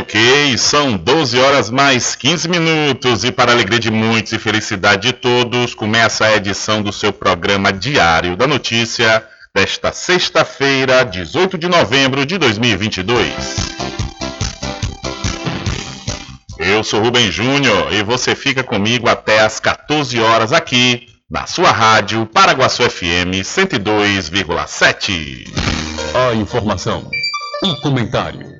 Ok, são 12 horas mais 15 minutos e para alegria de muitos e felicidade de todos, começa a edição do seu programa Diário da Notícia desta sexta-feira, 18 de novembro de 2022. Eu sou Rubem Júnior e você fica comigo até às 14 horas aqui na sua rádio Paraguaçu FM 102,7. A informação, o comentário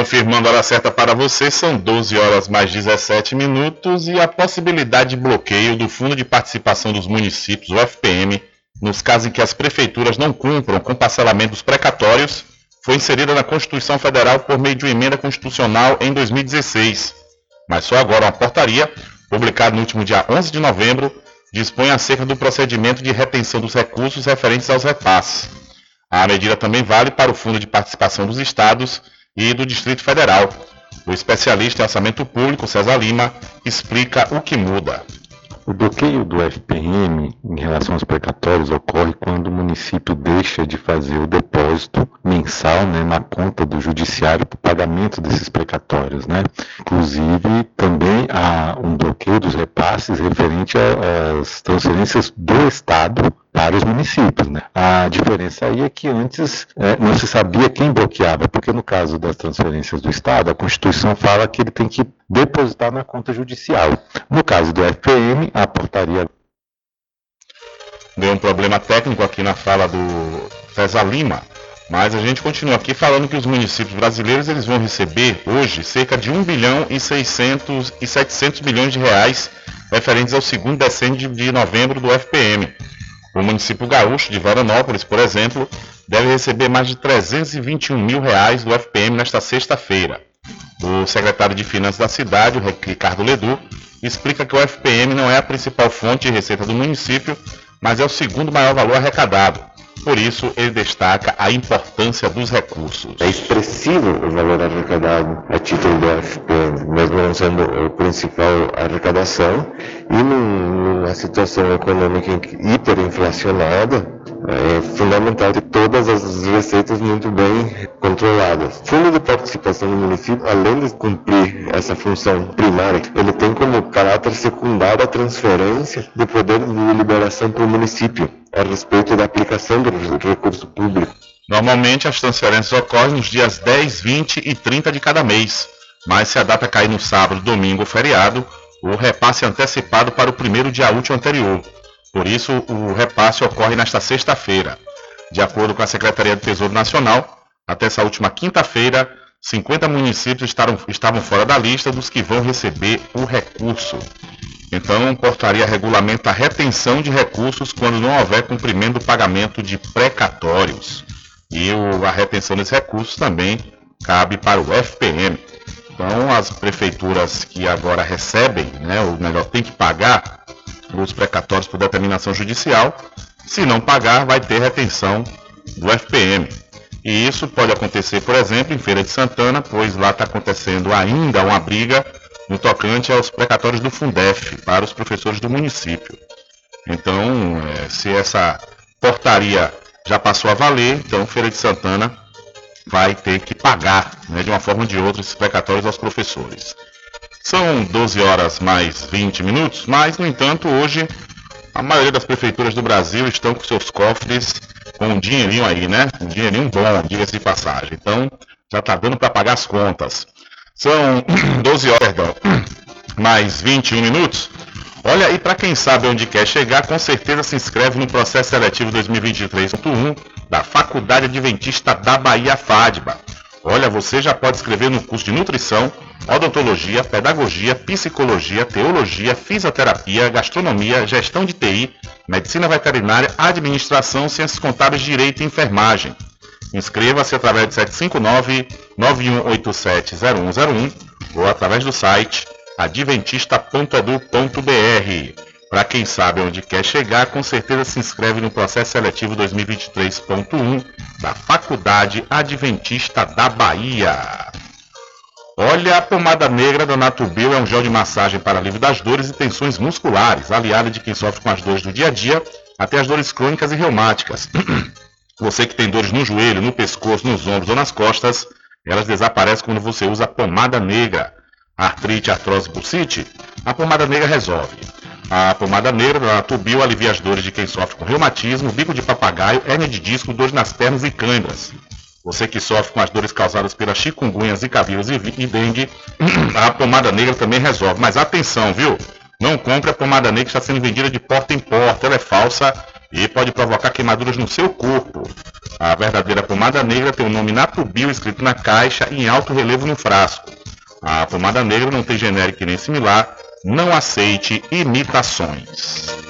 Confirmando a hora certa para você, são 12 horas mais 17 minutos e a possibilidade de bloqueio do Fundo de Participação dos Municípios, o FPM, nos casos em que as prefeituras não cumpram com parcelamentos precatórios, foi inserida na Constituição Federal por meio de uma emenda constitucional em 2016. Mas só agora uma portaria, publicada no último dia 11 de novembro, dispõe acerca do procedimento de retenção dos recursos referentes aos repasses. A medida também vale para o Fundo de Participação dos Estados e do Distrito Federal. O especialista em orçamento público, César Lima, explica o que muda. O bloqueio do FPM em relação aos precatórios ocorre quando o município deixa de fazer o depósito mensal né, na conta do judiciário para o pagamento desses precatórios. Né? Inclusive, também há um bloqueio dos repasses referente às transferências do Estado para os municípios. Né? A diferença aí é que antes é, não se sabia quem bloqueava, porque no caso das transferências do Estado, a Constituição fala que ele tem que depositar na conta judicial. No caso do FPM, a portaria. Deu um problema técnico aqui na fala do César Lima, mas a gente continua aqui falando que os municípios brasileiros eles vão receber hoje cerca de 1 bilhão e 600 e 700 milhões de reais referentes ao segundo decênio de novembro do FPM. O município gaúcho de Veranópolis, por exemplo, deve receber mais de 321 mil reais do FPM nesta sexta-feira. O secretário de Finanças da cidade, o Ricardo Ledu, explica que o FPM não é a principal fonte de receita do município, mas é o segundo maior valor arrecadado. Por isso, ele destaca a importância dos recursos. É expressivo o valor arrecadado a título do FPM, mesmo não sendo a principal arrecadação, e numa situação econômica hiperinflacionada, é fundamental ter todas as receitas muito bem controladas. Fundo de participação do município, além de cumprir essa função primária, ele tem como caráter secundário a transferência do poder de liberação para o município a respeito da aplicação do recurso público. Normalmente as transferências ocorrem nos dias 10, 20 e 30 de cada mês, mas se a data cair no sábado, domingo ou feriado, o repasse é antecipado para o primeiro dia útil anterior. Por isso, o repasse ocorre nesta sexta-feira. De acordo com a Secretaria do Tesouro Nacional, até essa última quinta-feira, 50 municípios estavam fora da lista dos que vão receber o recurso. Então, portaria regulamenta a retenção de recursos quando não houver cumprimento do pagamento de precatórios. E a retenção desses recursos também cabe para o FPM. Então, as prefeituras que agora recebem, né, ou melhor, tem que pagar os precatórios por determinação judicial, se não pagar, vai ter retenção do FPM. E isso pode acontecer, por exemplo, em Feira de Santana, pois lá está acontecendo ainda uma briga no tocante aos precatórios do Fundef para os professores do município. Então, é, se essa portaria já passou a valer, então Feira de Santana vai ter que pagar, né, de uma forma ou de outra, esses precatórios aos professores. São 12 horas mais 20 minutos, mas, no entanto, hoje a maioria das prefeituras do Brasil estão com seus cofres com um dinheirinho aí, né? Um dinheirinho bom, diga-se de passagem. Então, já está dando para pagar as contas. São 12 horas, perdão, mais 21 minutos. Olha, e para quem sabe onde quer chegar, com certeza se inscreve no processo seletivo 2023.1 da Faculdade Adventista da Bahia FADBA. Olha, você já pode escrever no curso de nutrição odontologia, pedagogia, psicologia, teologia, fisioterapia, gastronomia, gestão de TI, medicina veterinária, administração, ciências contábeis, direito e enfermagem. Inscreva-se através de 759-9187-0101 ou através do site adventista.edu.br. Para quem sabe onde quer chegar, com certeza se inscreve no processo seletivo 2023.1 da Faculdade Adventista da Bahia. Olha, a pomada negra da Natubio é um gel de massagem para alívio das dores e tensões musculares, aliada de quem sofre com as dores do dia a dia, até as dores crônicas e reumáticas. Você que tem dores no joelho, no pescoço, nos ombros ou nas costas, elas desaparecem quando você usa a pomada negra. Artrite, artrose, bursite, a pomada negra resolve. A pomada negra da Natubio alivia as dores de quem sofre com reumatismo, bico de papagaio, hernia de disco, dores nas pernas e câimbras. Você que sofre com as dores causadas pelas chikungunhas, zika vírus e, e dengue, a pomada negra também resolve. Mas atenção, viu? Não compre a pomada negra que está sendo vendida de porta em porta. Ela é falsa e pode provocar queimaduras no seu corpo. A verdadeira pomada negra tem o nome Natubio escrito na caixa em alto relevo no frasco. A pomada negra não tem genérico nem similar. Não aceite imitações.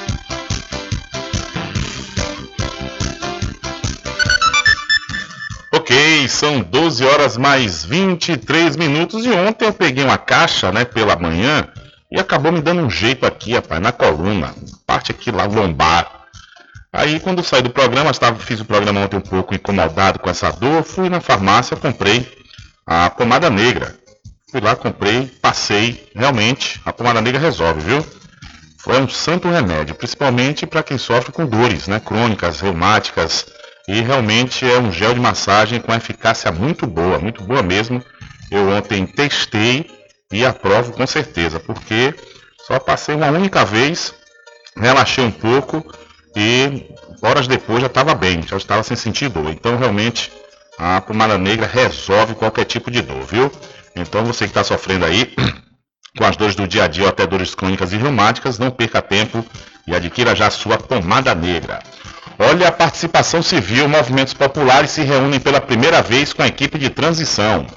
Ok, são 12 horas mais 23 minutos e ontem eu peguei uma caixa, né, pela manhã e acabou me dando um jeito aqui, rapaz, na coluna, parte aqui lá lombar. Aí quando saí do programa, estava, fiz o programa ontem um pouco incomodado com essa dor, fui na farmácia, comprei a pomada negra. Fui lá, comprei, passei, realmente, a pomada negra resolve, viu? Foi um santo remédio, principalmente para quem sofre com dores, né, crônicas, reumáticas, e realmente é um gel de massagem com eficácia muito boa, muito boa mesmo. Eu ontem testei e aprovo com certeza, porque só passei uma única vez, relaxei um pouco e horas depois já estava bem, já estava sem sentir dor. Então realmente a pomada negra resolve qualquer tipo de dor, viu? Então você que está sofrendo aí com as dores do dia a dia ou até dores crônicas e reumáticas, não perca tempo e adquira já a sua pomada negra. Olha a participação civil, movimentos populares se reúnem pela primeira vez com a equipe de transição.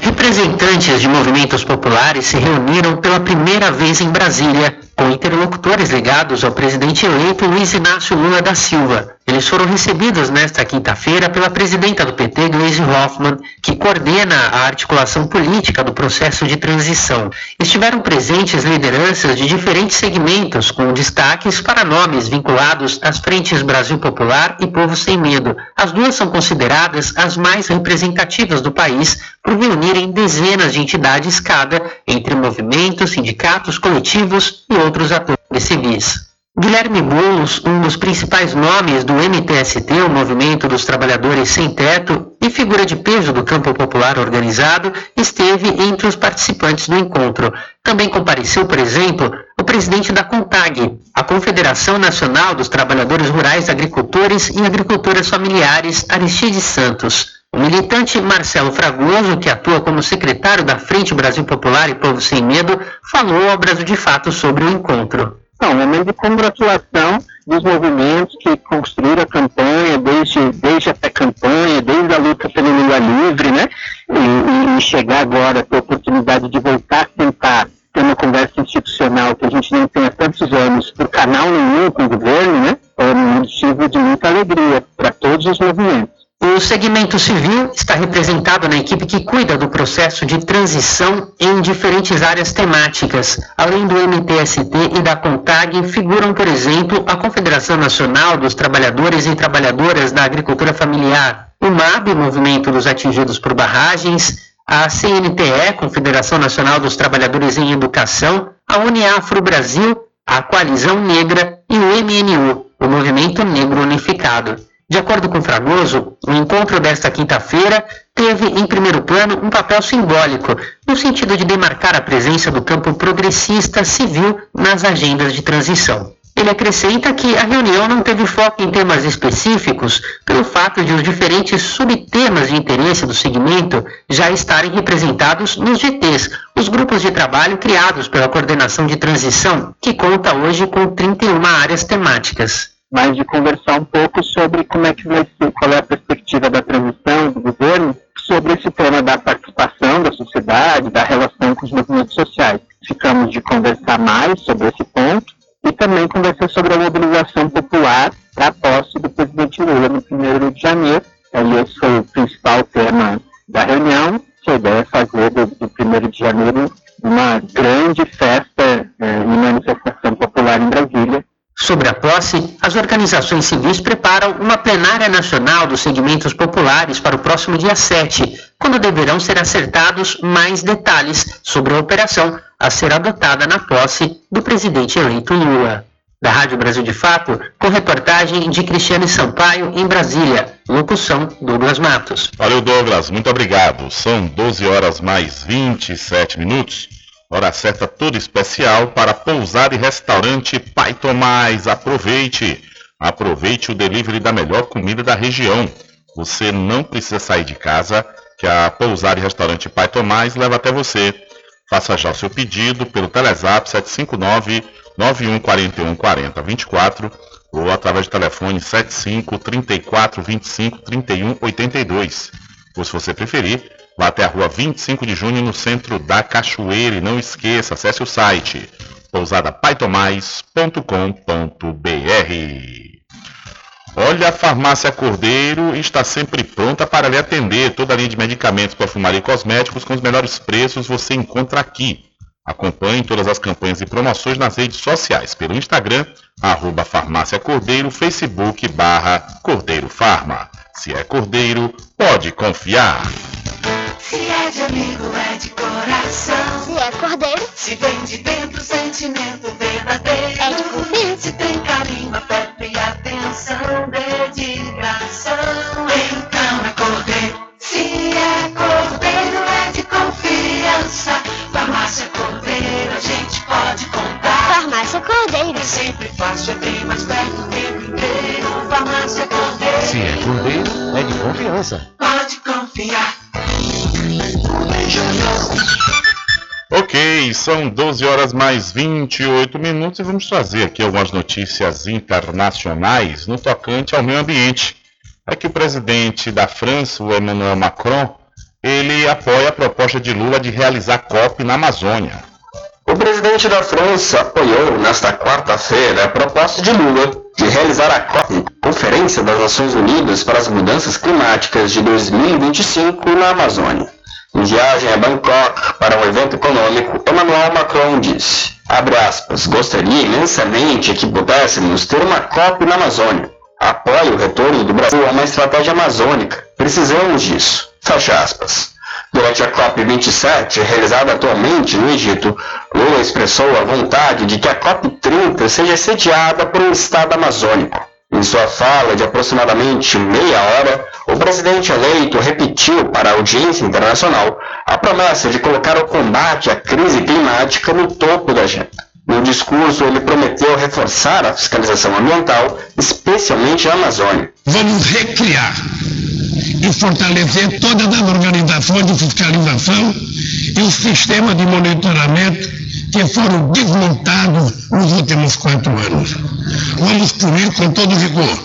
Representantes de movimentos populares se reuniram pela primeira vez em Brasília, com interlocutores ligados ao presidente eleito Luiz Inácio Lula da Silva. Eles foram recebidos nesta quinta-feira pela presidenta do PT, Gleisi Hoffmann, que coordena a articulação política do processo de transição. Estiveram presentes lideranças de diferentes segmentos, com destaques para nomes vinculados às frentes Brasil Popular e Povo Sem Medo. As duas são consideradas as mais representativas do país por reunirem dezenas de entidades cada, entre movimentos, sindicatos, coletivos e outros atores civis. Guilherme Boulos, um dos principais nomes do MTST, o Movimento dos Trabalhadores Sem Teto, e figura de peso do campo popular organizado, esteve entre os participantes do encontro. Também compareceu, por exemplo, o presidente da CONTAG, a Confederação Nacional dos Trabalhadores Rurais, Agricultores e Agricultoras Familiares, Aristides Santos. O militante Marcelo Fragoso, que atua como secretário da Frente Brasil Popular e Povo Sem Medo, falou ao Brasil de Fato sobre o encontro. Não, um momento de congratulação dos movimentos que construíram a campanha, desde, desde a pré-campanha, desde a luta pelo Lula livre, né? E, e, chegar agora ter a oportunidade de voltar a tentar ter uma conversa institucional que a gente não tem há tantos anos por canal nenhum com o governo, né? É um motivo de muita alegria para todos os movimentos. O segmento civil está representado na equipe que cuida do processo de transição em diferentes áreas temáticas. Além do MTST e da CONTAG, figuram, por exemplo, a Confederação Nacional dos Trabalhadores e Trabalhadoras da Agricultura Familiar, o MAB, Movimento dos Atingidos por Barragens, a CNTE, Confederação Nacional dos Trabalhadores em Educação, a Uniafro Brasil, a Coalizão Negra e o MNU, o Movimento Negro Unificado. De acordo com Fragoso, o encontro desta quinta-feira teve em primeiro plano um papel simbólico, no sentido de demarcar a presença do campo progressista civil nas agendas de transição. Ele acrescenta que a reunião não teve foco em temas específicos, pelo fato de os diferentes subtemas de interesse do segmento já estarem representados nos GTs, os grupos de trabalho criados pela Coordenação de Transição, que conta hoje com 31 áreas temáticas. Mas de conversar um pouco sobre como é que vai ser, qual é a perspectiva da transição do governo sobre esse tema da participação da sociedade, da relação com os movimentos sociais. Ficamos de conversar mais sobre esse ponto e também conversar sobre a mobilização popular para a posse do presidente Lula no 1 de janeiro. Esse foi o principal tema da reunião. A ideia é fazer do, do 1 de janeiro uma grande festa eh, e manifestação popular em Brasília, Sobre a posse, as organizações civis preparam uma plenária nacional dos segmentos populares para o próximo dia 7, quando deverão ser acertados mais detalhes sobre a operação a ser adotada na posse do presidente eleito Lula. Da Rádio Brasil de Fato, com reportagem de Cristiane Sampaio em Brasília. Locução Douglas Matos. Valeu, Douglas. Muito obrigado. São 12 horas mais 27 minutos. Hora certa toda especial para pousar e restaurante Pai Tomás. Aproveite! Aproveite o delivery da melhor comida da região. Você não precisa sair de casa, que a pousar e restaurante Pai Tomás leva até você. Faça já o seu pedido pelo Telezap 759 9141 40 24 ou através do telefone 75 34 25 31 82. Ou se você preferir, Vá até a rua 25 de junho, no centro da Cachoeira. E não esqueça, acesse o site pousadapaitomais.com.br. Olha, a Farmácia Cordeiro está sempre pronta para lhe atender. Toda a linha de medicamentos, perfumaria e cosméticos com os melhores preços você encontra aqui. Acompanhe todas as campanhas e promoções nas redes sociais, pelo Instagram, arroba Farmácia Cordeiro, Facebook, barra Cordeiro Farma. Se é Cordeiro, pode confiar. Se é de amigo, é de coração. Se é cordeiro, Se vem de dentro, sentimento verdadeiro. É de confiança. Se tem carinho, afeto e atenção, dedicação. Então é cordeiro. Se é cordeiro, é de confiança. Farmácia Cordeiro, a gente pode contar. farmácia cordeiro. É sempre fácil, é bem mais perto o tempo inteiro. Farmácia Cordeiro. Se é cordeiro, é de confiança. Pode confiar. Ok, são 12 horas mais 28 minutos e vamos trazer aqui algumas notícias internacionais no tocante ao meio ambiente. É que o presidente da França, o Emmanuel Macron, ele apoia a proposta de Lula de realizar COP na Amazônia. O presidente da França apoiou nesta quarta-feira a proposta de Lula de realizar a COP, Conferência das Nações Unidas para as Mudanças Climáticas de 2025 na Amazônia. Em viagem a Bangkok para um evento econômico, Emmanuel Macron disse, aspas, gostaria imensamente que pudéssemos ter uma COP na Amazônia. Apoio o retorno do Brasil a uma estratégia amazônica. Precisamos disso. Fecha aspas. Durante a COP27, realizada atualmente no Egito, Lula expressou a vontade de que a COP30 seja sediada por um Estado amazônico. Em sua fala de aproximadamente meia hora, o presidente eleito repetiu para a audiência internacional a promessa de colocar o combate à crise climática no topo da agenda. No discurso, ele prometeu reforçar a fiscalização ambiental, especialmente na Amazônia. Vamos recriar e fortalecer todas as organizações de fiscalização e o sistema de monitoramento que foram desmontados nos últimos quatro anos. Vamos punir com todo rigor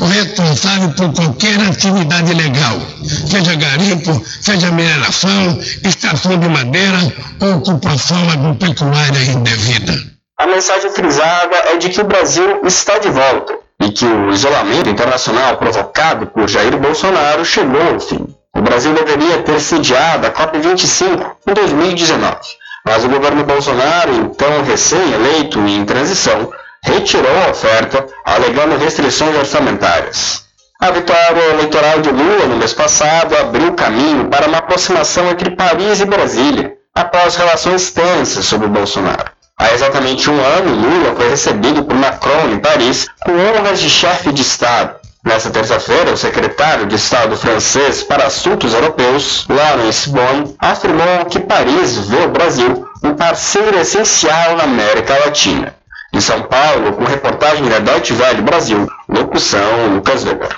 o responsável por qualquer atividade ilegal, seja garimpo, seja mineração, extração de madeira ou ocupação agropecuária indevida. A mensagem frisada é de que o Brasil está de volta e que o isolamento internacional provocado por Jair Bolsonaro chegou ao fim. O Brasil deveria ter sediado a COP25 em 2019, mas o governo Bolsonaro, então recém-eleito e em transição, retirou a oferta, alegando restrições orçamentárias. A vitória eleitoral de Lula no mês passado abriu caminho para uma aproximação entre Paris e Brasília, após relações tensas sobre Bolsonaro. Há exatamente um ano, Lula foi recebido por Macron em Paris com honras de chefe de Estado. Nessa terça-feira, o secretário de Estado francês para Assuntos Europeus, Laurence Bon, afirmou que Paris vê o Brasil um parceiro essencial na América Latina. De São Paulo, com reportagem da Deutsche Welle Brasil, locução Lucas Weber.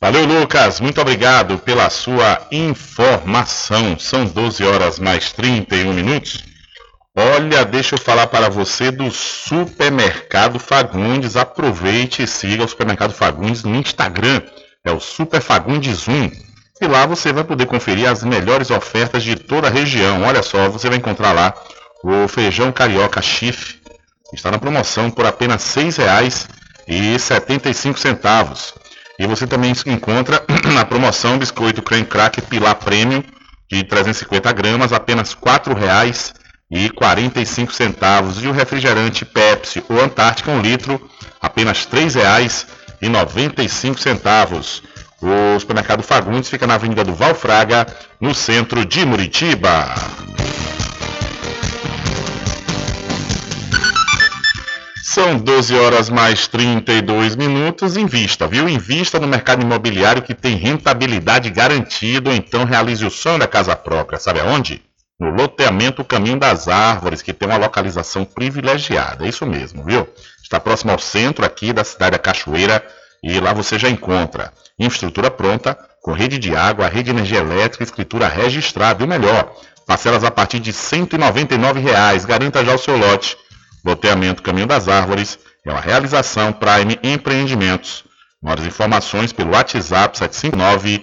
Valeu, Lucas. Muito obrigado pela sua informação. São 12 horas mais 31 minutos. Olha, deixa eu falar para você do Supermercado Fagundes. Aproveite e siga o Supermercado Fagundes no Instagram. É o Super Fagundes 1. E lá você vai poder conferir as melhores ofertas de toda a região. Olha só, você vai encontrar lá o feijão carioca chifre. Está na promoção por apenas R$ 6,75. E você também encontra na promoção biscoito creme crack Pilar Premium de 350 gramas, apenas R$ 4,00 e 45 centavos e o refrigerante Pepsi ou Antártica 1 um litro apenas R$ 3,95. O supermercado Fagundes fica na Avenida do Valfraga, no centro de Muritiba. São 12 horas mais 32 minutos. Invista, viu? Invista no mercado imobiliário que tem rentabilidade garantida, então realize o sonho da casa própria. Sabe aonde? No loteamento Caminho das Árvores, que tem uma localização privilegiada. É isso mesmo, viu? Está próximo ao centro aqui da cidade da Cachoeira e lá você já encontra infraestrutura pronta, com rede de água, rede de energia elétrica, escritura registrada e melhor, parcelas a partir de 199 reais. Garanta já o seu lote. Loteamento Caminho das Árvores é uma realização Prime Empreendimentos. Mais informações pelo WhatsApp 759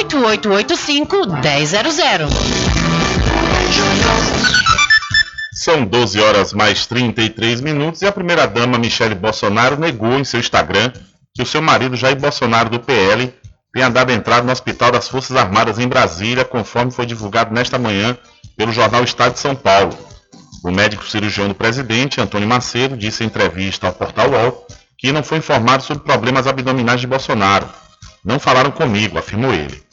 1000. São 12 horas mais 33 minutos e a primeira-dama Michele Bolsonaro negou em seu Instagram que o seu marido Jair Bolsonaro do PL tenha dado entrada no Hospital das Forças Armadas em Brasília, conforme foi divulgado nesta manhã pelo jornal Estado de São Paulo. O médico cirurgião do presidente, Antônio Macedo, disse em entrevista ao portal UOL que não foi informado sobre problemas abdominais de Bolsonaro. Não falaram comigo, afirmou ele.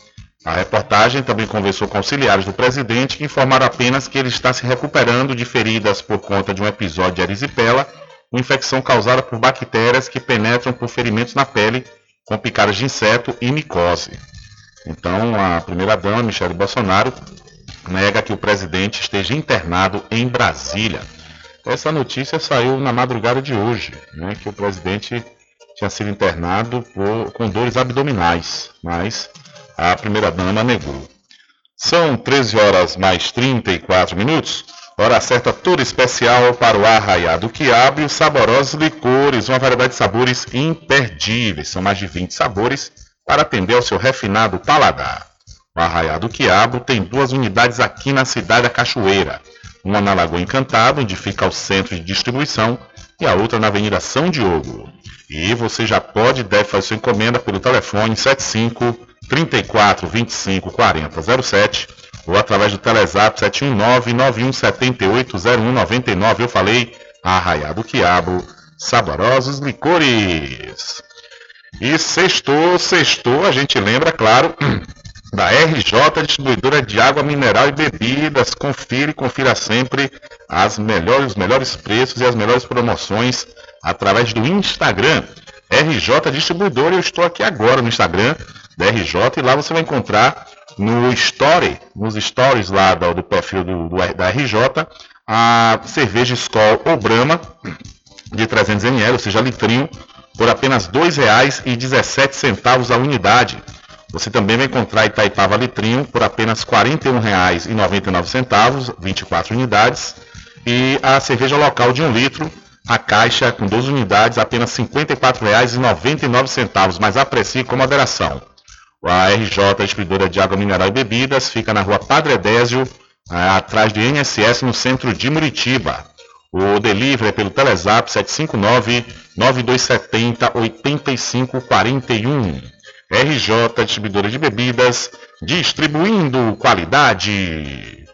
A reportagem também conversou com auxiliares do presidente que informaram apenas que ele está se recuperando de feridas por conta de um episódio de erisipela, uma infecção causada por bactérias que penetram por ferimentos na pele com picadas de inseto e micose. Então, a primeira-dama, Michele Bolsonaro, nega que o presidente esteja internado em Brasília. Essa notícia saiu na madrugada de hoje, né, que o presidente tinha sido internado por, com dores abdominais, mas a primeira-dama negou. São 13 horas mais 34 minutos. Hora certa toda especial para o Arraiado Quiabo e os saborosos licores, uma variedade de sabores imperdíveis. São mais de 20 sabores para atender ao seu refinado paladar. O Arraiado Quiabo tem duas unidades aqui na cidade da Cachoeira. Uma na Lagoa Encantada, onde fica o centro de distribuição, e a outra na Avenida São Diogo. E você já pode e deve fazer sua encomenda pelo telefone 75 34 25 40 07 ou através do Telezap 719 9178 0199. Eu falei Arraiá do Quiabo, saborosos licores. E sextou, sextou, a gente lembra, claro, da RJ Distribuidora de Água Mineral e Bebidas. Confira e confira sempre as melhores, os melhores preços e as melhores promoções através do Instagram. RJ Distribuidora, eu estou aqui agora no Instagram da RJ e lá você vai encontrar no story, nos stories lá do, do perfil do, do, da RJ, a cerveja Skol ou Brahma de 300 ml, ou seja, litrinho, por apenas R$ 2,17 a unidade. Você também vai encontrar Itaipava litrinho por apenas R$ 41,99, 24 unidades. E a cerveja local de 1 litro, a caixa com 12 unidades, apenas R$ 54,99, mas aprecie com moderação. A RJ Distribuidora de Água Mineral e Bebidas fica na rua Padre Edésio, é, atrás do INSS, no centro de Muritiba. O delivery é pelo Telezap 759-9270-8541. RJ Distribuidora de Bebidas, distribuindo qualidade.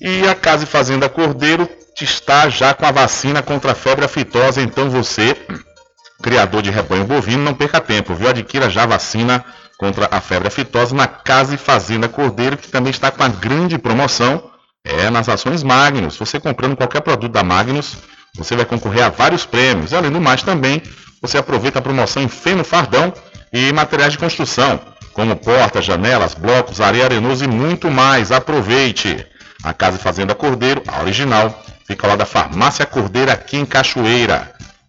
E a Casa e Fazenda Cordeiro está já com a vacina contra a febre aftosa, então você, criador de rebanho bovino, não perca tempo, viu? Adquira já a vacina contra a febre aftosa na Casa e Fazenda Cordeiro, que também está com a grande promoção, é nas ações Magnus. Você comprando qualquer produto da Magnus, você vai concorrer a vários prêmios. Além do mais, também você aproveita a promoção em feno fardão e materiais de construção, como portas, janelas, blocos, areia arenoso e muito mais. Aproveite! A Casa e Fazenda Cordeiro, a original, fica lá da Farmácia Cordeiro aqui em Cachoeira.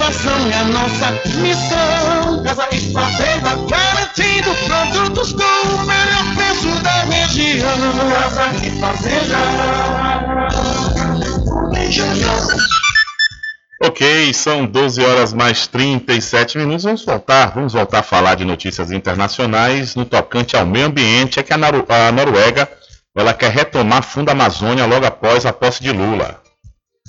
é a nossa missão. Casa e Fazenda, garantindo produtos com o melhor preço da região. Casa e Fazenda. Ok, são 12 horas mais 37 minutos. Vamos voltar, vamos voltar a falar de notícias internacionais no tocante ao meio ambiente. É que a Noruega ela quer retomar fundo Amazônia logo após a posse de Lula.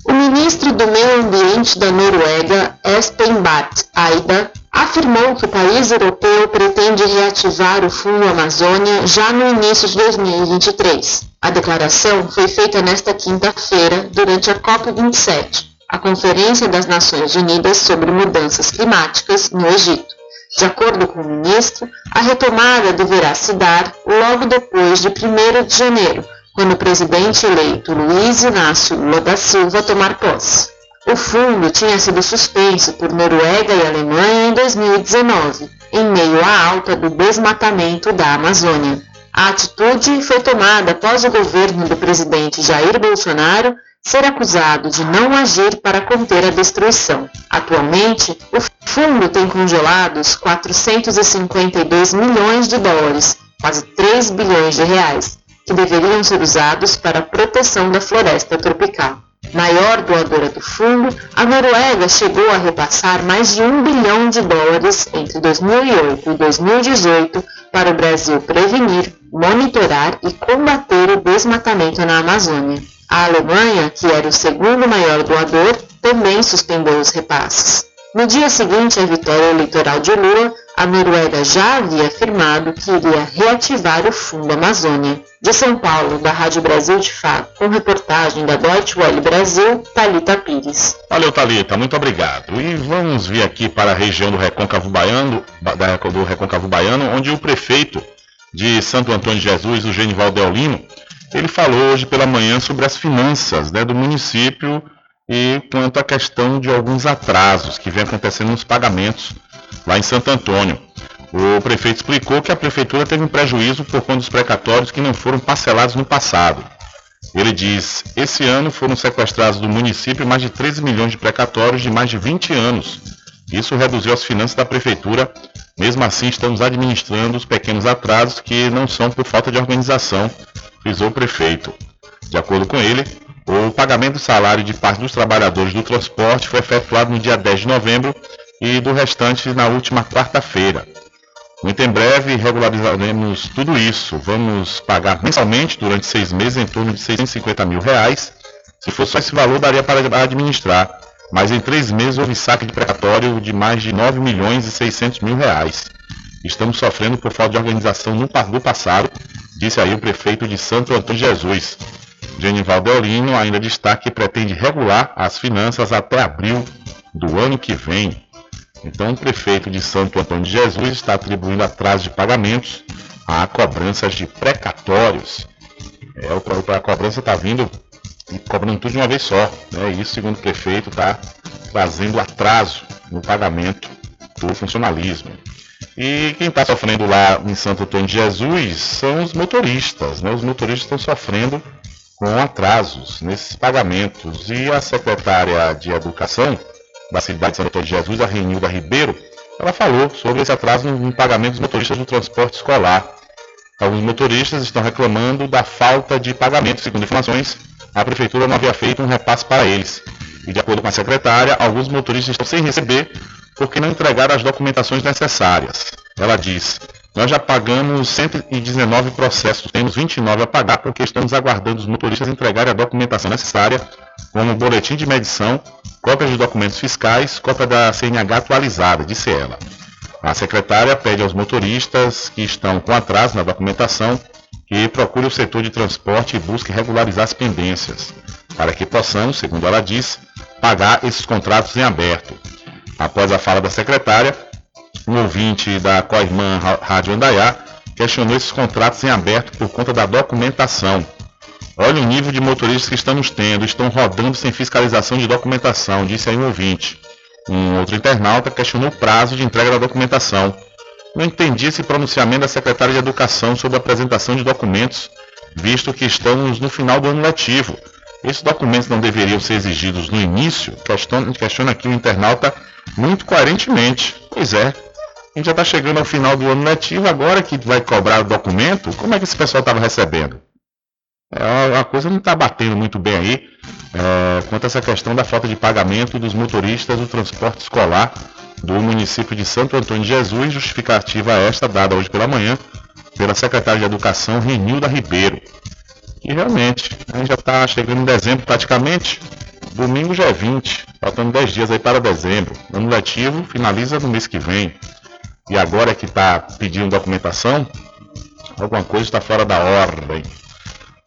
O ministro do Meio Ambiente da Noruega, Espen Barth Eide, afirmou que o país europeu pretende reativar o Fundo Amazônia já no início de 2023. A declaração foi feita nesta quinta-feira durante a COP27, a Conferência das Nações Unidas sobre Mudanças Climáticas, no Egito. De acordo com o ministro, a retomada deverá se dar logo depois de 1 de janeiro, quando o presidente eleito Luiz Inácio Lula da Silva tomar posse. O fundo tinha sido suspenso por Noruega e Alemanha em 2019, em meio à alta do desmatamento da Amazônia. A atitude foi tomada após o governo do presidente Jair Bolsonaro ser acusado de não agir para conter a destruição. Atualmente, o fundo tem congelados 452 milhões de dólares, quase 3 bilhões de reais, que deveriam ser usados para a proteção da floresta tropical. Maior doadora do fundo, a Noruega chegou a repassar mais de um bilhão de dólares entre 2008 e 2018 para o Brasil prevenir, monitorar e combater o desmatamento na Amazônia. A Alemanha, que era o segundo maior doador, também suspendeu os repasses. No dia seguinte à vitória eleitoral de Lula, a Noruega já havia afirmado que iria reativar o Fundo Amazônia. De São Paulo, da Rádio Brasil de Fato, com reportagem da Deutsche Welle Brasil, Talita Pires. Valeu, Talita, muito obrigado. E vamos vir aqui para a região do Recôncavo Baiano, do Recôncavo Baiano, onde o prefeito de Santo Antônio de Jesus, o Genival Deolino, ele falou hoje pela manhã sobre as finanças né, do município e quanto à questão de alguns atrasos que vem acontecendo nos pagamentos lá em Santo Antônio. O prefeito explicou que a prefeitura teve um prejuízo por conta dos precatórios que não foram parcelados no passado. Ele diz: esse ano foram sequestrados do município mais de 13 milhões de precatórios de mais de 20 anos. Isso reduziu as finanças da prefeitura. Mesmo assim, estamos administrando os pequenos atrasos que não são por falta de organização, frisou o prefeito. De acordo com ele, o pagamento do salário de parte dos trabalhadores do transporte foi efetuado no dia 10 de novembro e do restante na última quarta-feira. Muito em breve regularizaremos tudo isso. Vamos pagar mensalmente durante seis meses em torno de 650 mil reais. Se fosse só esse valor, daria para administrar. Mas em três meses houve saque de precatório de mais de 9 milhões e 600 mil reais. Estamos sofrendo por falta de organização no passado, disse aí o prefeito de Santo Antônio Jesus. Genival Deolino ainda destaca que pretende regular as finanças até abril do ano que vem. Então, o prefeito de Santo Antônio de Jesus está atribuindo atraso de pagamentos a cobranças de precatórios. É, a cobrança está vindo e cobrando tudo de uma vez só. Né? Isso, segundo o prefeito, está trazendo atraso no pagamento do funcionalismo. E quem está sofrendo lá em Santo Antônio de Jesus são os motoristas. Né? Os motoristas estão sofrendo com atrasos nesses pagamentos. E a secretária de Educação da cidade de Santo Antônio de Jesus, a Renilda Ribeiro, ela falou sobre esse atraso no pagamento dos motoristas do transporte escolar. Alguns motoristas estão reclamando da falta de pagamento. Segundo informações, a prefeitura não havia feito um repasse para eles. E de acordo com a secretária, alguns motoristas estão sem receber porque não entregaram as documentações necessárias. Ela diz: Nós já pagamos 119 processos, temos 29 a pagar porque estamos aguardando os motoristas entregarem a documentação necessária, como boletim de medição, cópia de documentos fiscais, cópia da CNH atualizada, disse ela. A secretária pede aos motoristas que estão com atraso na documentação que procure o setor de transporte e busque regularizar as pendências, para que possamos, segundo ela diz, pagar esses contratos em aberto. Após a fala da secretária, um ouvinte da Coirmã Rádio Andaiá questionou esses contratos em aberto por conta da documentação. Olha o nível de motoristas que estamos tendo, estão rodando sem fiscalização de documentação, disse aí um ouvinte. Um outro internauta questionou o prazo de entrega da documentação. Não entendi esse pronunciamento da secretária de Educação sobre a apresentação de documentos, visto que estamos no final do ano letivo. Esses documentos não deveriam ser exigidos no início? Questiona, aqui o internauta muito coerentemente. Pois é, a gente já está chegando ao final do ano letivo, agora que vai cobrar o documento, como é que esse pessoal estava recebendo? É, a coisa não está batendo muito bem aí é, quanto a essa questão da falta de pagamento dos motoristas do transporte escolar do município de Santo Antônio de Jesus, justificativa esta dada hoje pela manhã pela secretária de Educação, Renilda Ribeiro. E realmente, a gente já está chegando em dezembro praticamente, domingo já é 20, faltando 10 dias aí para dezembro. Ano letivo finaliza no mês que vem. E agora que está pedindo documentação, alguma coisa está fora da ordem.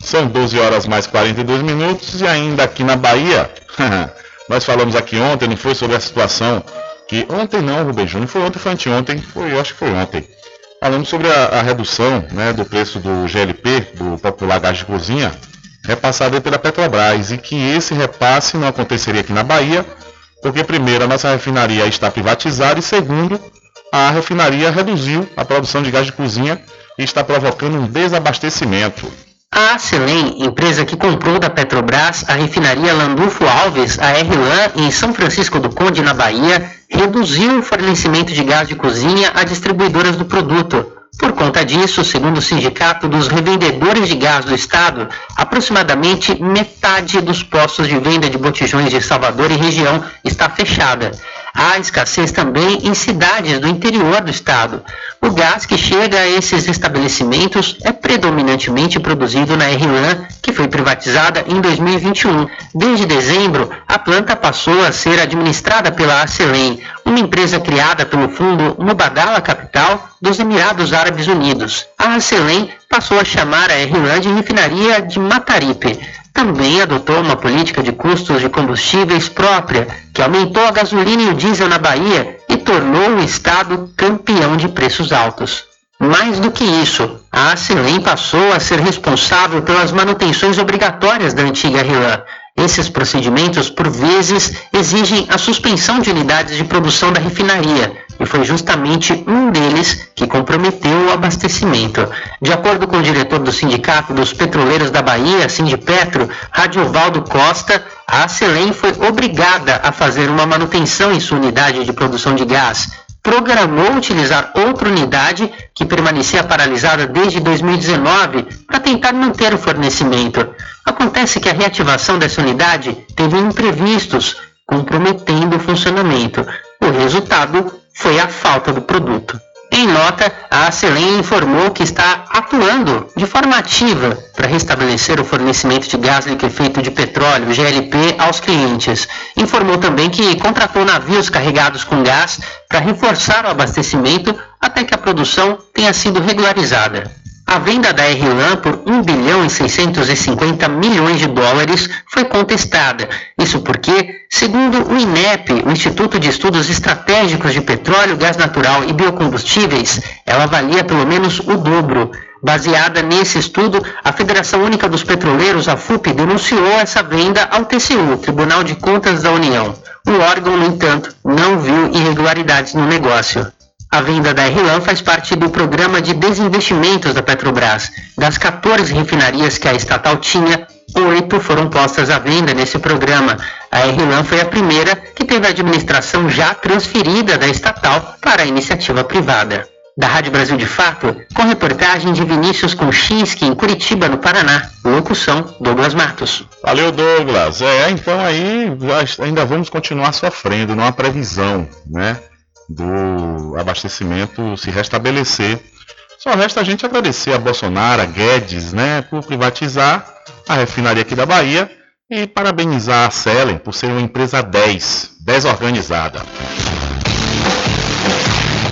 São 12 horas mais 42 minutos e ainda aqui na Bahia, nós falamos aqui ontem, não foi sobre a situação que ontem não, Rubem Júnior, foi ontem, foi anteontem, foi, acho que foi ontem. Falamos sobre a, a redução né, do preço do GLP, do popular gás de cozinha, repassado pela Petrobras, e que esse repasse não aconteceria aqui na Bahia, porque primeiro a nossa refinaria está privatizada e segundo, a refinaria reduziu a produção de gás de cozinha e está provocando um desabastecimento. A Acelen, empresa que comprou da Petrobras a refinaria Landulfo Alves, a RLAN, em São Francisco do Conde, na Bahia, reduziu o fornecimento de gás de cozinha a distribuidoras do produto. Por conta disso, segundo o Sindicato dos Revendedores de Gás do Estado, aproximadamente metade dos postos de venda de botijões de Salvador e região está fechada. Há escassez também em cidades do interior do estado. O gás que chega a esses estabelecimentos é predominantemente produzido na RLAN, que foi privatizada em 2021. Desde dezembro, a planta passou a ser administrada pela Acelen, uma empresa criada pelo fundo Mubadala Capital dos Emirados Árabes Unidos. A Acelen passou a chamar a RLAN de refinaria de Mataripe também adotou uma política de custos de combustíveis própria, que aumentou a gasolina e o diesel na Bahia e tornou o Estado campeão de preços altos. Mais do que isso, a Acelen passou a ser responsável pelas manutenções obrigatórias da antiga RLAN. Esses procedimentos, por vezes, exigem a suspensão de unidades de produção da refinaria, e foi justamente um deles que comprometeu o abastecimento. De acordo com o diretor do Sindicato dos Petroleiros da Bahia, Sindipetro, Radiovaldo Costa, a Acelen foi obrigada a fazer uma manutenção em sua unidade de produção de gás. Programou utilizar outra unidade que permanecia paralisada desde 2019 para tentar manter o fornecimento. Acontece que a reativação dessa unidade teve imprevistos, comprometendo o funcionamento. O resultado foi a falta do produto. Em nota, a Acelen informou que está atuando de forma ativa para restabelecer o fornecimento de gás liquefeito de petróleo, GLP, aos clientes. Informou também que contratou navios carregados com gás para reforçar o abastecimento até que a produção tenha sido regularizada. A venda da RLAN por 1 bilhão e 650 milhões de dólares foi contestada. Isso porque, segundo o INEP, o Instituto de Estudos Estratégicos de Petróleo, Gás Natural e Biocombustíveis, ela valia pelo menos o dobro. Baseada nesse estudo, a Federação Única dos Petroleiros, a FUP, denunciou essa venda ao TCU, Tribunal de Contas da União. O órgão, no entanto, não viu irregularidades no negócio. A venda da RLAN faz parte do programa de desinvestimentos da Petrobras. Das 14 refinarias que a estatal tinha, Oito foram postas à venda nesse programa. A RLAN foi a primeira que teve a administração já transferida da estatal para a iniciativa privada. Da Rádio Brasil de Fato, com reportagem de Vinícius Konchinski, em Curitiba, no Paraná. Locução, Douglas Matos. Valeu, Douglas. É, então aí ainda vamos continuar sofrendo, não há previsão, né, do abastecimento se restabelecer. Só resta a gente agradecer a Bolsonaro, a Guedes, né, por privatizar a refinaria aqui da Bahia e parabenizar a Selen por ser uma empresa 10, 10 organizada.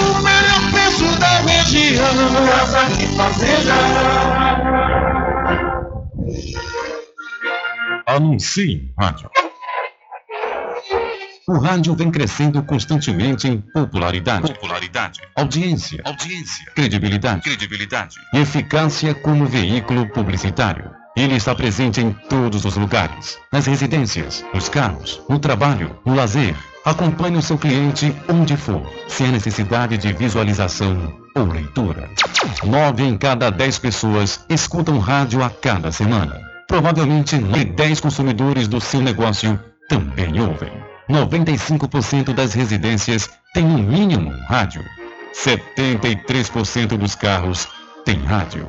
o melhor preço da região. Casa e Fazenda. Anuncie rádio. O rádio vem crescendo constantemente em popularidade, popularidade, audiência, audiência, credibilidade, credibilidade e eficácia como veículo publicitário. Ele está presente em todos os lugares, nas residências, nos carros, no trabalho, no lazer. Acompanhe o seu cliente onde for, sem a necessidade de visualização ou leitura. Nove em cada dez pessoas escutam rádio a cada semana. Provavelmente nove em dez consumidores do seu negócio também ouvem. 95% das residências têm no mínimo um rádio. 73% dos carros têm rádio.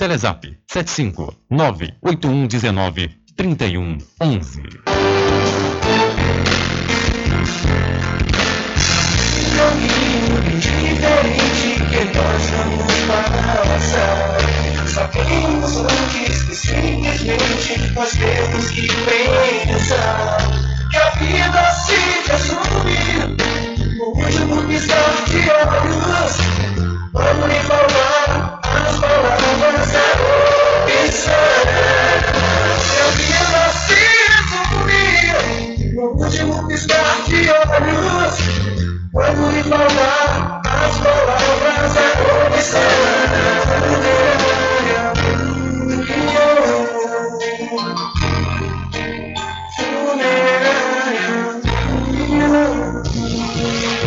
Telezap 75 98119 3111. caminho diferente que nós vamos passar. Sabemos antes que simplesmente nós temos que pensar que a vida se no. Vamos me falar, palavras da com você, Insana. É. Eu me no último piscar de olhos. Vamos me falar, vamos falar com.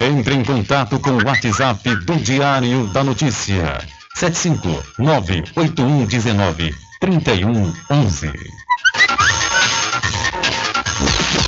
Entre em contato com o WhatsApp do Diário da Notícia. 759-8119-3111.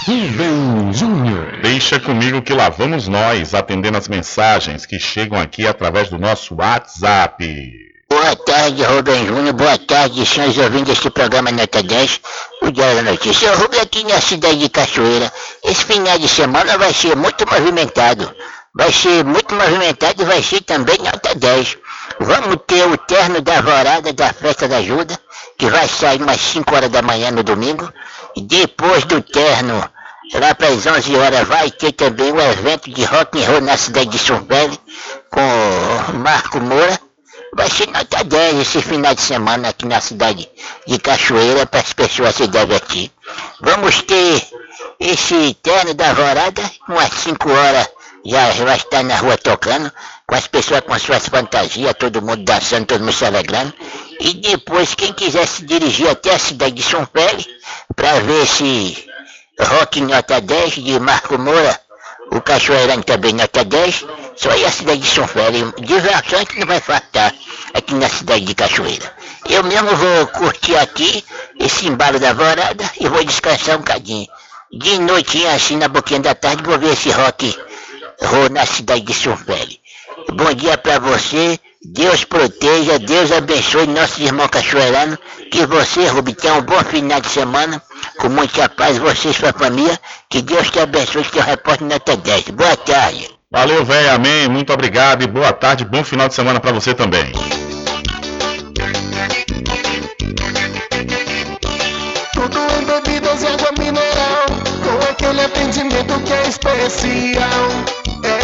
Rubem Júnior. Deixa comigo que lá vamos nós, atendendo as mensagens que chegam aqui através do nosso WhatsApp. Boa tarde, Rubem Júnior. Boa tarde, senhores ouvintes deste programa Nota 10, o Diário da Notícia. Eu, Rubem, aqui na cidade de Cachoeira. Esse final de semana vai ser muito movimentado. Vai ser muito movimentado e vai ser também nota 10. Vamos ter o terno da alvorada da Festa da Ajuda, que vai sair umas 5 horas da manhã no domingo. E depois do terno, lá para as 11 horas, vai ter também o evento de rock and roll na cidade de São Paulo, com Marco Moura. Vai ser nota 10 esse final de semana aqui na cidade de Cachoeira para as pessoas se divertir. Vamos ter esse terno da alvorada, umas 5 horas já vai estar na rua tocando, com as pessoas com suas fantasias, todo mundo dançando, todo mundo se alegrando. E depois, quem quiser se dirigir até a cidade de São Paulo, para ver esse rock nota 10 de Marco Moura, o Cachoeirão também nota 10, só ir à cidade de São Paulo. Diversão que não vai faltar aqui na cidade de Cachoeira. Eu mesmo vou curtir aqui esse embalo da varada e vou descansar um bocadinho. De noitinha assim, na boquinha da tarde, vou ver esse rock roll na cidade de São Paulo. Bom dia para você. Deus proteja, Deus abençoe nossos irmãos cachoeiranos. Que você, Rubi, tenha um bom final de semana. Com muita paz, você e sua família. Que Deus te abençoe, que teu repórter nota 10. Boa tarde. Valeu, velho, amém. Muito obrigado e boa tarde, bom final de semana para você também. Tudo em bebidas e água mineral, com aquele atendimento que é especial.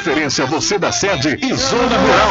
preferência você da sede e zona rural.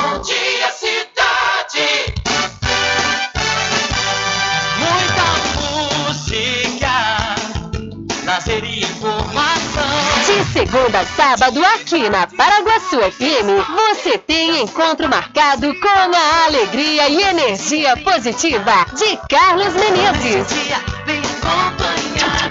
Bom dia, cidade. Muita música, lazer e informação. De segunda a sábado, aqui na Paraguaçu FM, você tem encontro marcado com a alegria e energia positiva de Carlos Menezes. Bem acompanhado.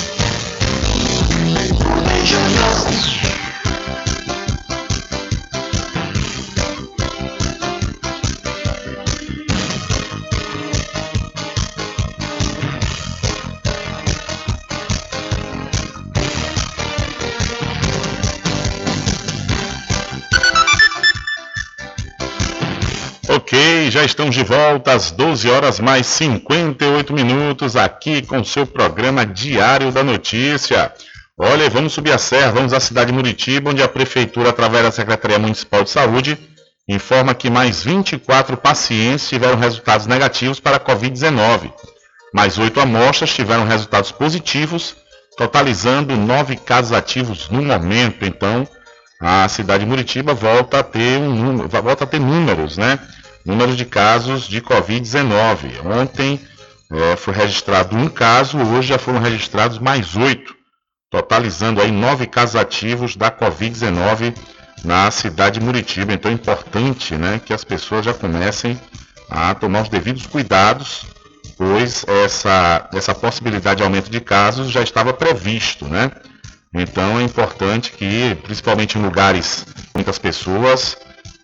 Ok, já estamos de volta às 12 horas mais 58 minutos aqui com seu programa Diário da Notícia. Olha, vamos subir a serra, vamos à cidade de Muritiba, onde a prefeitura, através da Secretaria Municipal de Saúde, informa que mais 24 pacientes tiveram resultados negativos para a Covid-19. Mais oito amostras tiveram resultados positivos, totalizando nove casos ativos no momento. Então, a cidade de Muritiba volta a ter um volta a ter números, né? Números de casos de Covid-19. Ontem eh, foi registrado um caso, hoje já foram registrados mais oito, totalizando aí nove casos ativos da Covid-19 na cidade de Muritiba. Então é importante, né, que as pessoas já comecem a tomar os devidos cuidados, pois essa, essa possibilidade de aumento de casos já estava previsto, né? Então é importante que, principalmente em lugares muitas pessoas,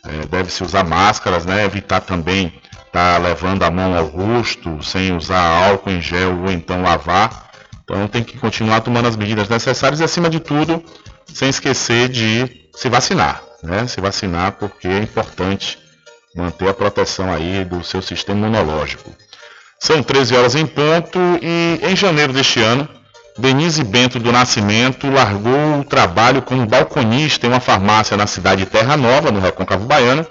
é, deve-se usar máscaras, né? Evitar também estar tá levando a mão ao rosto sem usar álcool em gel ou então lavar. Então tem que continuar tomando as medidas necessárias e, acima de tudo, sem esquecer de se vacinar, né? Se vacinar porque é importante manter a proteção aí do seu sistema imunológico. São 13 horas em ponto e em janeiro deste ano, Denise Bento do Nascimento largou o trabalho como balconista em uma farmácia na cidade de Terra Nova, no Recôncavo Baiano,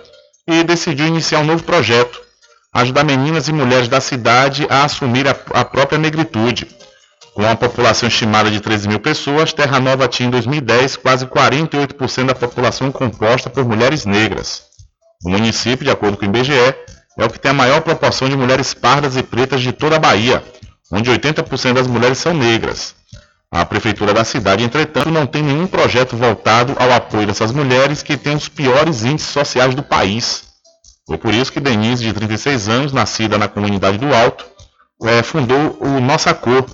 e decidiu iniciar um novo projeto, ajudar meninas e mulheres da cidade a assumir a, a própria negritude. Com uma população estimada de 13 mil pessoas, Terra Nova tinha em 2010 quase 48% da população composta por mulheres negras. O município, de acordo com o IBGE, é o que tem a maior proporção de mulheres pardas e pretas de toda a Bahia, onde 80% das mulheres são negras. A prefeitura da cidade, entretanto, não tem nenhum projeto voltado ao apoio dessas mulheres que têm os piores índices sociais do país. Foi por isso que Denise, de 36 anos, nascida na comunidade do Alto, é, fundou o Nossa Cor.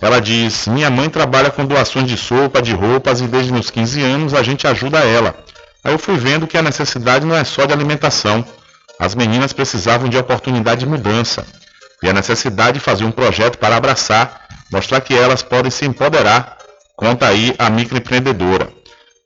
Ela diz: Minha mãe trabalha com doações de sopa, de roupas e desde meus 15 anos a gente ajuda ela. Aí eu fui vendo que a necessidade não é só de alimentação. As meninas precisavam de oportunidade de mudança. E a necessidade de fazer um projeto para abraçar, mostrar que elas podem se empoderar. Conta aí a microempreendedora.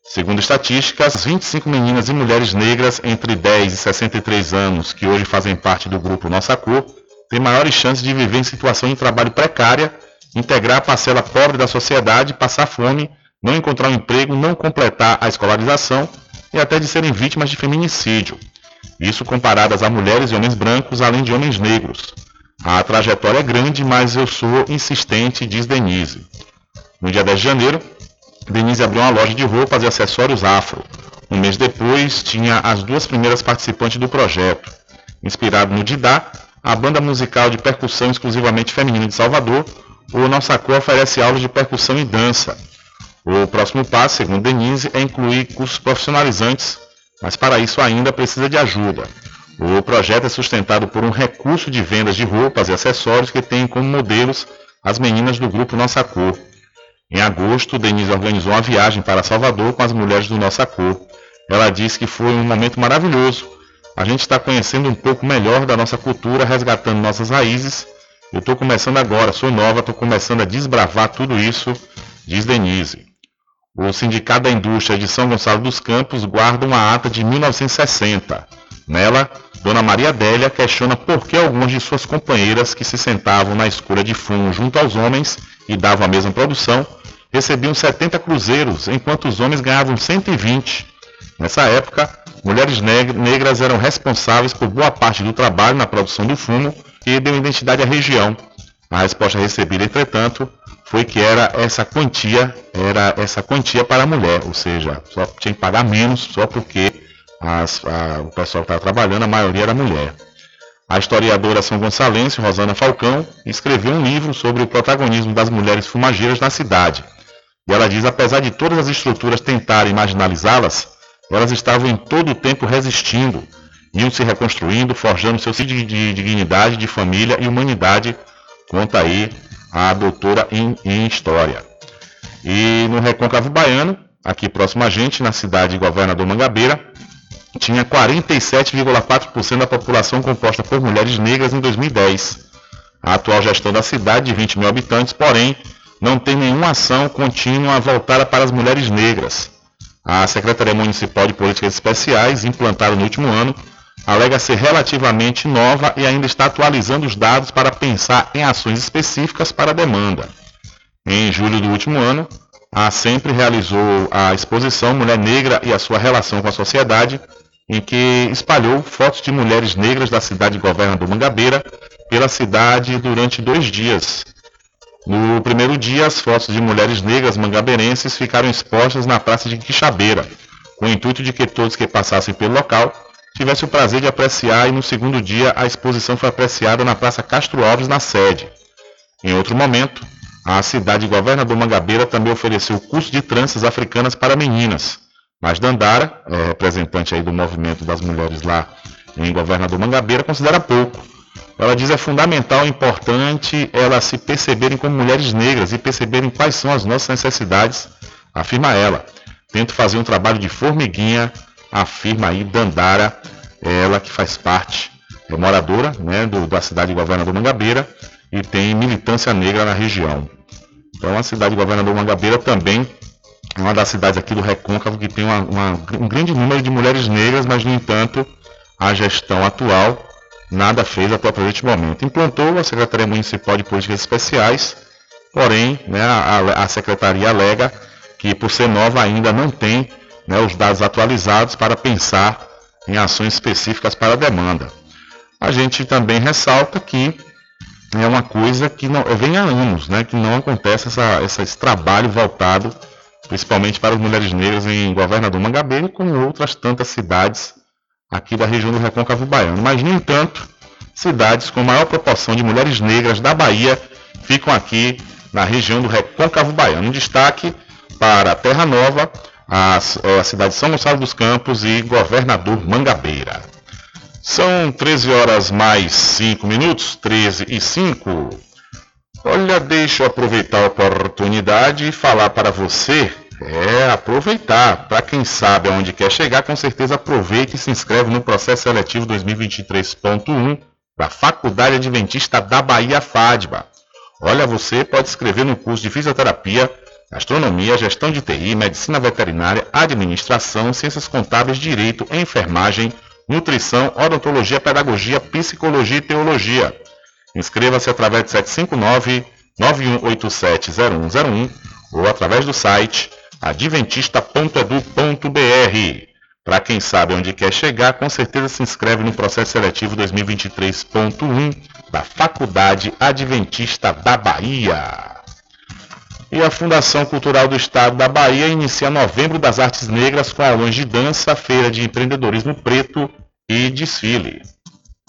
Segundo estatísticas, 25 meninas e mulheres negras entre 10 e 63 anos que hoje fazem parte do grupo Nossa Cor têm maiores chances de viver em situação de trabalho precária, integrar a parcela pobre da sociedade, passar fome, não encontrar um emprego, não completar a escolarização e até de serem vítimas de feminicídio. Isso comparadas a mulheres e homens brancos, além de homens negros. A trajetória é grande, mas eu sou insistente, diz Denise. No dia 10 de janeiro, Denise abriu uma loja de roupas e acessórios afro. Um mês depois, tinha as duas primeiras participantes do projeto. Inspirado no Didá, a banda musical de percussão exclusivamente feminina de Salvador, o Nossa Cor oferece aulas de percussão e dança. O próximo passo, segundo Denise, é incluir cursos profissionalizantes, mas para isso ainda precisa de ajuda. O projeto é sustentado por um recurso de vendas de roupas e acessórios que tem como modelos as meninas do grupo Nossa Cor. Em agosto, Denise organizou uma viagem para Salvador com as mulheres do Nossa Cor. Ela disse que foi um momento maravilhoso. A gente está conhecendo um pouco melhor da nossa cultura, resgatando nossas raízes. Eu estou começando agora, sou nova, estou começando a desbravar tudo isso, diz Denise. O Sindicato da Indústria de São Gonçalo dos Campos guarda uma ata de 1960. Nela, Dona Maria Adélia questiona por que algumas de suas companheiras que se sentavam na escura de fumo junto aos homens e davam a mesma produção, recebiam 70 cruzeiros, enquanto os homens ganhavam 120. Nessa época, mulheres negras eram responsáveis por boa parte do trabalho na produção do fumo e deu identidade à região. A resposta recebida, entretanto, foi que era essa quantia, era essa quantia para a mulher, ou seja, só tinha que pagar menos só porque as, a, o pessoal que estava trabalhando, a maioria era mulher. A historiadora São Gonçalense, Rosana Falcão, escreveu um livro sobre o protagonismo das mulheres fumageiras na cidade. E ela diz, apesar de todas as estruturas tentarem marginalizá-las, elas estavam em todo o tempo resistindo, iam se reconstruindo, forjando seu sentido de dignidade, de família e humanidade, conta aí a doutora em, em História. E no Recôncavo Baiano, aqui próximo a gente, na cidade de Governador Mangabeira, tinha 47,4% da população composta por mulheres negras em 2010. A atual gestão da cidade, de 20 mil habitantes, porém, não tem nenhuma ação contínua voltada para as mulheres negras. A Secretaria Municipal de Políticas Especiais, implantada no último ano, alega ser relativamente nova e ainda está atualizando os dados para pensar em ações específicas para a demanda. Em julho do último ano, a Sempre realizou a exposição Mulher Negra e a sua relação com a sociedade, em que espalhou fotos de mulheres negras da cidade de Governador Mangabeira pela cidade durante dois dias, no primeiro dia, as fotos de mulheres negras mangabeirenses ficaram expostas na praça de Quixabeira, com o intuito de que todos que passassem pelo local tivessem o prazer de apreciar e no segundo dia a exposição foi apreciada na Praça Castro Alves, na sede. Em outro momento, a cidade de Governador Mangabeira também ofereceu curso de tranças africanas para meninas, mas Dandara, representante aí do movimento das mulheres lá em Governador Mangabeira, considera pouco ela diz é fundamental, importante elas se perceberem como mulheres negras e perceberem quais são as nossas necessidades, afirma ela. Tento fazer um trabalho de formiguinha, afirma aí Dandara, ela que faz parte, é moradora né, do, da cidade de Governador Mangabeira e tem militância negra na região. Então a cidade de Governador Mangabeira também é uma das cidades aqui do Recôncavo que tem uma, uma, um grande número de mulheres negras, mas no entanto a gestão atual nada fez até o presente momento. Implantou a Secretaria Municipal de Políticas Especiais, porém né, a, a, Secretaria alega que por ser nova ainda não tem né, os dados atualizados para pensar em ações específicas para a demanda. A gente também ressalta que é uma coisa que não, vem há anos, né, que não acontece essa, essa, esse trabalho voltado principalmente para as mulheres negras em Governador Mangabeira como outras tantas cidades aqui da região do Recôncavo Baiano. Mas, no entanto, cidades com maior proporção de mulheres negras da Bahia ficam aqui na região do Recôncavo Baiano. Um destaque para Terra Nova, a, é, a cidade de São Gonçalo dos Campos e Governador Mangabeira. São 13 horas mais 5 minutos, 13 e 5. Olha, deixa eu aproveitar a oportunidade e falar para você. É, aproveitar. Para quem sabe aonde quer chegar, com certeza aproveite e se inscreve no processo seletivo 2023.1 da Faculdade Adventista da Bahia FADBA. Olha, você pode escrever no curso de Fisioterapia, Gastronomia, Gestão de TI, Medicina Veterinária, Administração, Ciências Contábeis, Direito, Enfermagem, Nutrição, Odontologia, Pedagogia, Psicologia e Teologia. Inscreva-se através de 759-9187-0101 ou através do site adventista.edu.br. Para quem sabe onde quer chegar, com certeza se inscreve no processo seletivo 2023.1 da Faculdade Adventista da Bahia. E a Fundação Cultural do Estado da Bahia inicia Novembro das Artes Negras com aulões de dança, feira de empreendedorismo preto e desfile.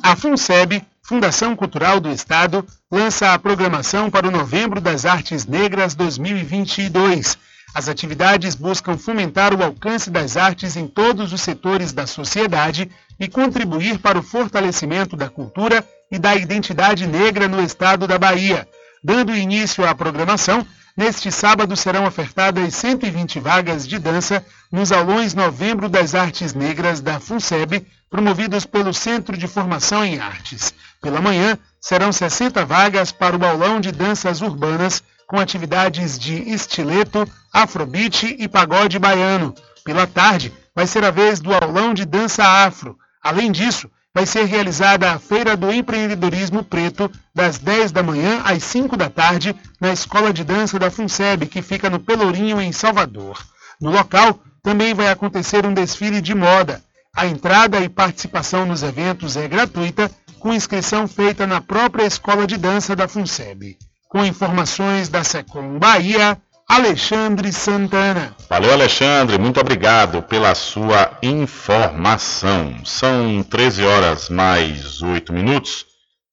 A FUNSEB, Fundação Cultural do Estado, lança a programação para o Novembro das Artes Negras 2022 as atividades buscam fomentar o alcance das artes em todos os setores da sociedade e contribuir para o fortalecimento da cultura e da identidade negra no estado da Bahia. Dando início à programação, neste sábado serão ofertadas 120 vagas de dança nos aulões Novembro das Artes Negras da FUNSEB, promovidos pelo Centro de Formação em Artes. Pela manhã, serão 60 vagas para o aulão de danças urbanas com atividades de estileto, afrobeat e pagode baiano. Pela tarde, vai ser a vez do aulão de dança afro. Além disso, vai ser realizada a Feira do Empreendedorismo Preto, das 10 da manhã às 5 da tarde, na Escola de Dança da FUNSEB, que fica no Pelourinho, em Salvador. No local, também vai acontecer um desfile de moda. A entrada e participação nos eventos é gratuita, com inscrição feita na própria Escola de Dança da FUNSEB. Com informações da Secom Bahia, Alexandre Santana. Valeu, Alexandre. Muito obrigado pela sua informação. São 13 horas mais 8 minutos.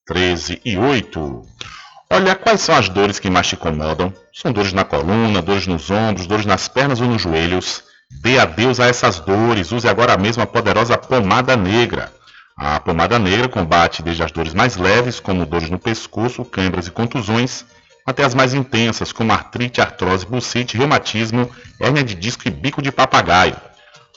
13 e 8. Olha, quais são as dores que mais te incomodam? São dores na coluna, dores nos ombros, dores nas pernas ou nos joelhos? Dê adeus a essas dores. Use agora mesmo a poderosa pomada negra. A pomada negra combate desde as dores mais leves, como dores no pescoço, câimbras e contusões, até as mais intensas, como artrite, artrose, bucite, reumatismo, hérnia de disco e bico de papagaio.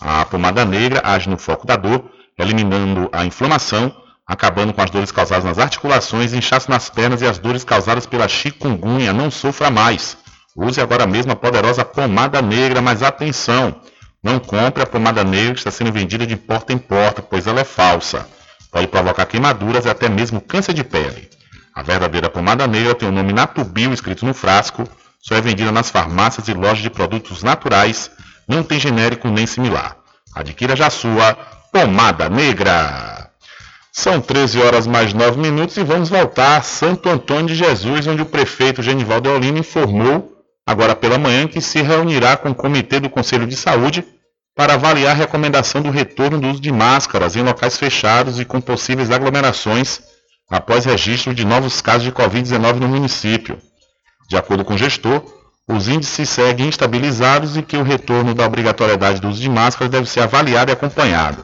A pomada negra age no foco da dor, eliminando a inflamação, acabando com as dores causadas nas articulações, inchaço nas pernas e as dores causadas pela chikungunya. Não sofra mais. Use agora mesmo a poderosa pomada negra, mas atenção! Não compre a pomada negra que está sendo vendida de porta em porta, pois ela é falsa. Pode provocar queimaduras e até mesmo câncer de pele. A verdadeira pomada negra tem o nome Natubio escrito no frasco, só é vendida nas farmácias e lojas de produtos naturais, não tem genérico nem similar. Adquira já sua pomada negra. São 13 horas mais 9 minutos e vamos voltar a Santo Antônio de Jesus, onde o prefeito Genivaldo Eolino informou agora pela manhã, que se reunirá com o Comitê do Conselho de Saúde para avaliar a recomendação do retorno do uso de máscaras em locais fechados e com possíveis aglomerações após registro de novos casos de Covid-19 no município. De acordo com o gestor, os índices seguem estabilizados e que o retorno da obrigatoriedade do uso de máscaras deve ser avaliado e acompanhado.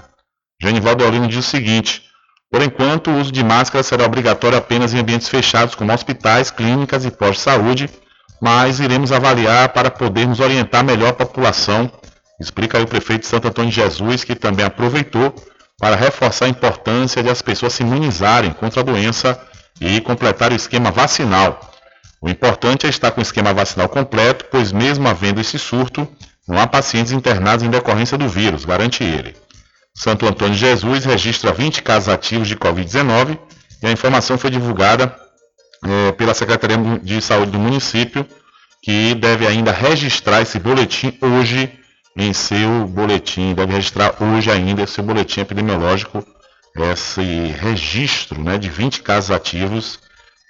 Genivaldo Olino diz o seguinte: por enquanto, o uso de máscaras será obrigatório apenas em ambientes fechados como hospitais, clínicas e pós-saúde mas iremos avaliar para podermos orientar melhor a população. Explica aí o prefeito Santo Antônio Jesus, que também aproveitou para reforçar a importância de as pessoas se imunizarem contra a doença e completar o esquema vacinal. O importante é estar com o esquema vacinal completo, pois mesmo havendo esse surto, não há pacientes internados em decorrência do vírus, garante ele. Santo Antônio Jesus registra 20 casos ativos de Covid-19 e a informação foi divulgada é, pela Secretaria de Saúde do município, que deve ainda registrar esse boletim hoje em seu boletim, deve registrar hoje ainda esse boletim epidemiológico, esse registro né, de 20 casos ativos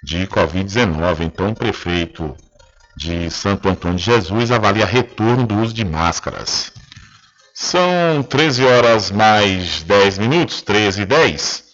de Covid-19. Então, o prefeito de Santo Antônio de Jesus avalia retorno do uso de máscaras. São 13 horas mais 10 minutos, 13 e 10.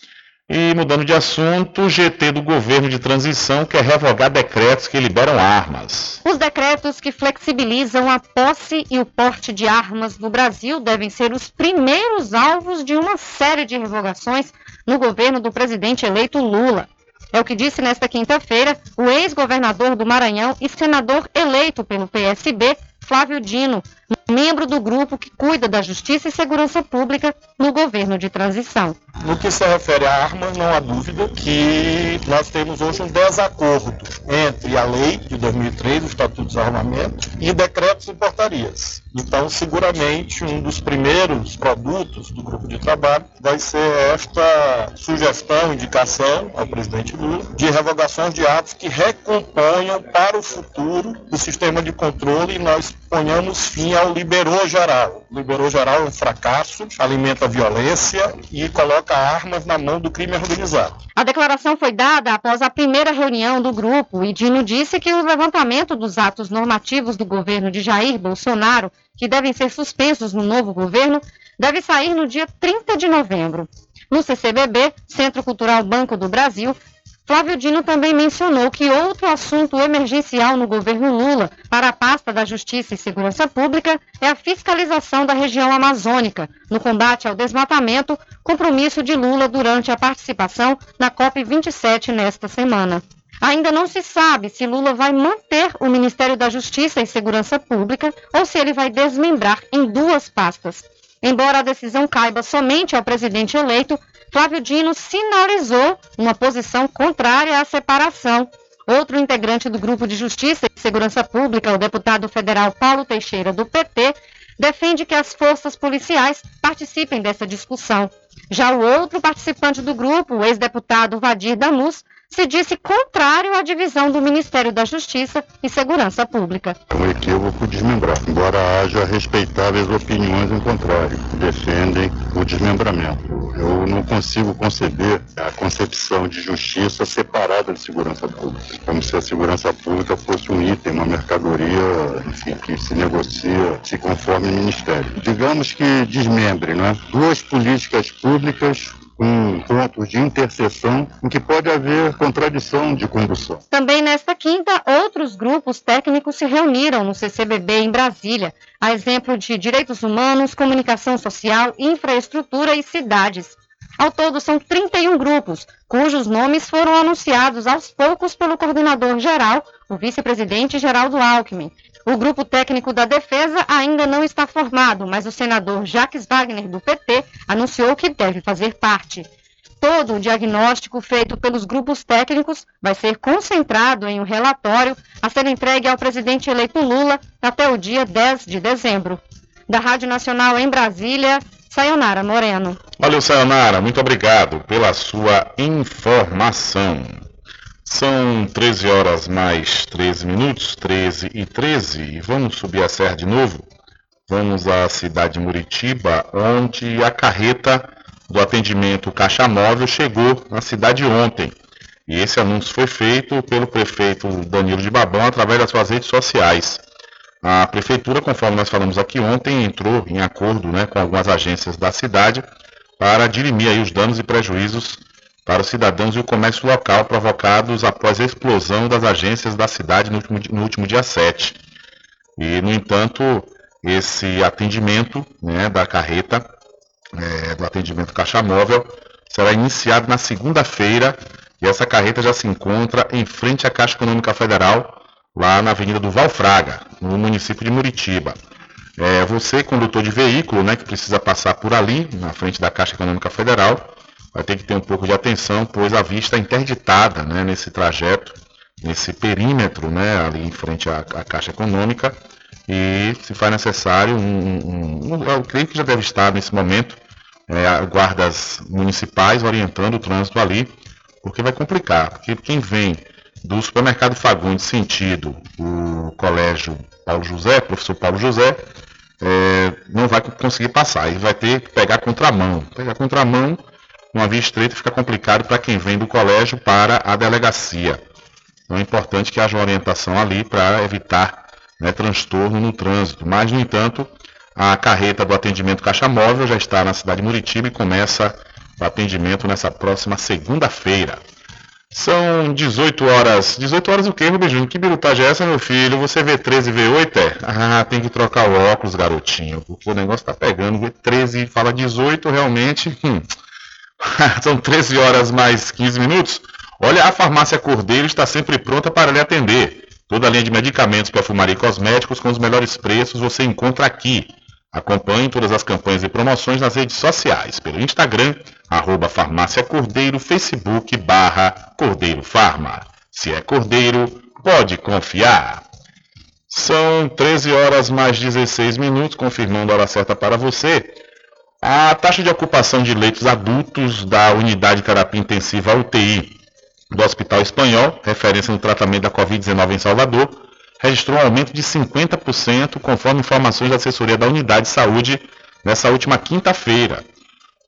E mudando de assunto, o GT do governo de transição quer revogar decretos que liberam armas. Os decretos que flexibilizam a posse e o porte de armas no Brasil devem ser os primeiros alvos de uma série de revogações no governo do presidente eleito Lula. É o que disse nesta quinta-feira o ex-governador do Maranhão e senador eleito pelo PSB, Flávio Dino, membro do grupo que cuida da Justiça e Segurança Pública no governo de transição. No que se refere a armas, não há dúvida que nós temos hoje um desacordo entre a lei de 2003, o Estatuto de Desarmamento, e decretos e portarias. Então, seguramente, um dos primeiros produtos do grupo de trabalho vai ser esta sugestão, indicação ao presidente Lula de revogações de atos que recomponham para o futuro o sistema de controle e nós ponhamos fim liberou geral. Liberou geral é um fracasso, alimenta a violência e coloca armas na mão do crime organizado. A declaração foi dada após a primeira reunião do grupo e Dino disse que o levantamento dos atos normativos do governo de Jair Bolsonaro, que devem ser suspensos no novo governo, deve sair no dia 30 de novembro. No CCBB, Centro Cultural Banco do Brasil, Flávio Dino também mencionou que outro assunto emergencial no governo Lula para a pasta da Justiça e Segurança Pública é a fiscalização da região amazônica no combate ao desmatamento, compromisso de Lula durante a participação na COP27 nesta semana. Ainda não se sabe se Lula vai manter o Ministério da Justiça e Segurança Pública ou se ele vai desmembrar em duas pastas. Embora a decisão caiba somente ao presidente eleito, Flávio Dino sinalizou uma posição contrária à separação. Outro integrante do Grupo de Justiça e Segurança Pública, o deputado federal Paulo Teixeira, do PT, defende que as forças policiais participem dessa discussão. Já o outro participante do grupo, o ex-deputado Vadir Damus, se disse contrário à divisão do Ministério da Justiça e Segurança Pública. É um equívoco desmembrar, embora haja respeitáveis opiniões em contrário, defendem o desmembramento. Eu não consigo conceber a concepção de justiça separada de segurança pública, como se a segurança pública fosse um item, uma mercadoria, enfim, que se negocia se conforme o ministério. Digamos que desmembre, né? Duas políticas públicas com pontos de interseção em que pode haver contradição de condução. Também nesta quinta, outros grupos técnicos se reuniram no CCBB em Brasília, a exemplo de direitos humanos, comunicação social, infraestrutura e cidades. Ao todo, são 31 grupos, cujos nomes foram anunciados aos poucos pelo coordenador geral, o vice-presidente Geraldo Alckmin, o grupo técnico da defesa ainda não está formado, mas o senador Jacques Wagner, do PT, anunciou que deve fazer parte. Todo o diagnóstico feito pelos grupos técnicos vai ser concentrado em um relatório a ser entregue ao presidente eleito Lula até o dia 10 de dezembro. Da Rádio Nacional em Brasília, Sayonara Moreno. Valeu, Sayonara. Muito obrigado pela sua informação. São 13 horas mais 13 minutos, 13 e 13, e vamos subir a serra de novo. Vamos à cidade de Muritiba, onde a carreta do atendimento Caixa Móvel chegou na cidade ontem. E esse anúncio foi feito pelo prefeito Danilo de Babão através das suas redes sociais. A prefeitura, conforme nós falamos aqui ontem, entrou em acordo né, com algumas agências da cidade para dirimir os danos e prejuízos para os cidadãos e o comércio local provocados após a explosão das agências da cidade no último, no último dia 7. E, no entanto, esse atendimento né, da carreta, é, do atendimento caixa móvel, será iniciado na segunda-feira e essa carreta já se encontra em frente à Caixa Econômica Federal, lá na Avenida do Valfraga, no município de Muritiba. É, você, condutor de veículo, né, que precisa passar por ali, na frente da Caixa Econômica Federal, vai ter que ter um pouco de atenção, pois a vista é interditada né, nesse trajeto, nesse perímetro né, ali em frente à, à Caixa Econômica. E se faz necessário, um, um, um, eu creio que já deve estar nesse momento, é, guardas municipais orientando o trânsito ali, porque vai complicar. Porque quem vem do supermercado Fagundes sentido o colégio Paulo José, professor Paulo José, é, não vai conseguir passar. Ele vai ter que pegar contramão. Pegar contramão uma via estreita fica complicado para quem vem do colégio para a delegacia. Então é importante que haja uma orientação ali para evitar né, transtorno no trânsito. Mas, no entanto, a carreta do atendimento Caixa Móvel já está na cidade de Muritiba e começa o atendimento nessa próxima segunda-feira. São 18 horas. 18 horas o quê, Rubem Que birutagem é essa, meu filho? Você vê 13 e vê 8, é? Ah, tem que trocar o óculos, garotinho. O negócio tá pegando. Vê 13 e fala 18, realmente. Hum. São 13 horas mais 15 minutos. Olha, a farmácia Cordeiro está sempre pronta para lhe atender. Toda a linha de medicamentos, perfumaria e cosméticos com os melhores preços você encontra aqui. Acompanhe todas as campanhas e promoções nas redes sociais, pelo Instagram, arroba farmácia Cordeiro, Facebook, barra Cordeiro Farma. Se é Cordeiro, pode confiar. São 13 horas mais 16 minutos, confirmando a hora certa para você. A taxa de ocupação de leitos adultos da unidade de terapia intensiva UTI do Hospital Espanhol, referência no tratamento da Covid-19 em Salvador, registrou um aumento de 50%, conforme informações da assessoria da Unidade de Saúde nessa última quinta-feira.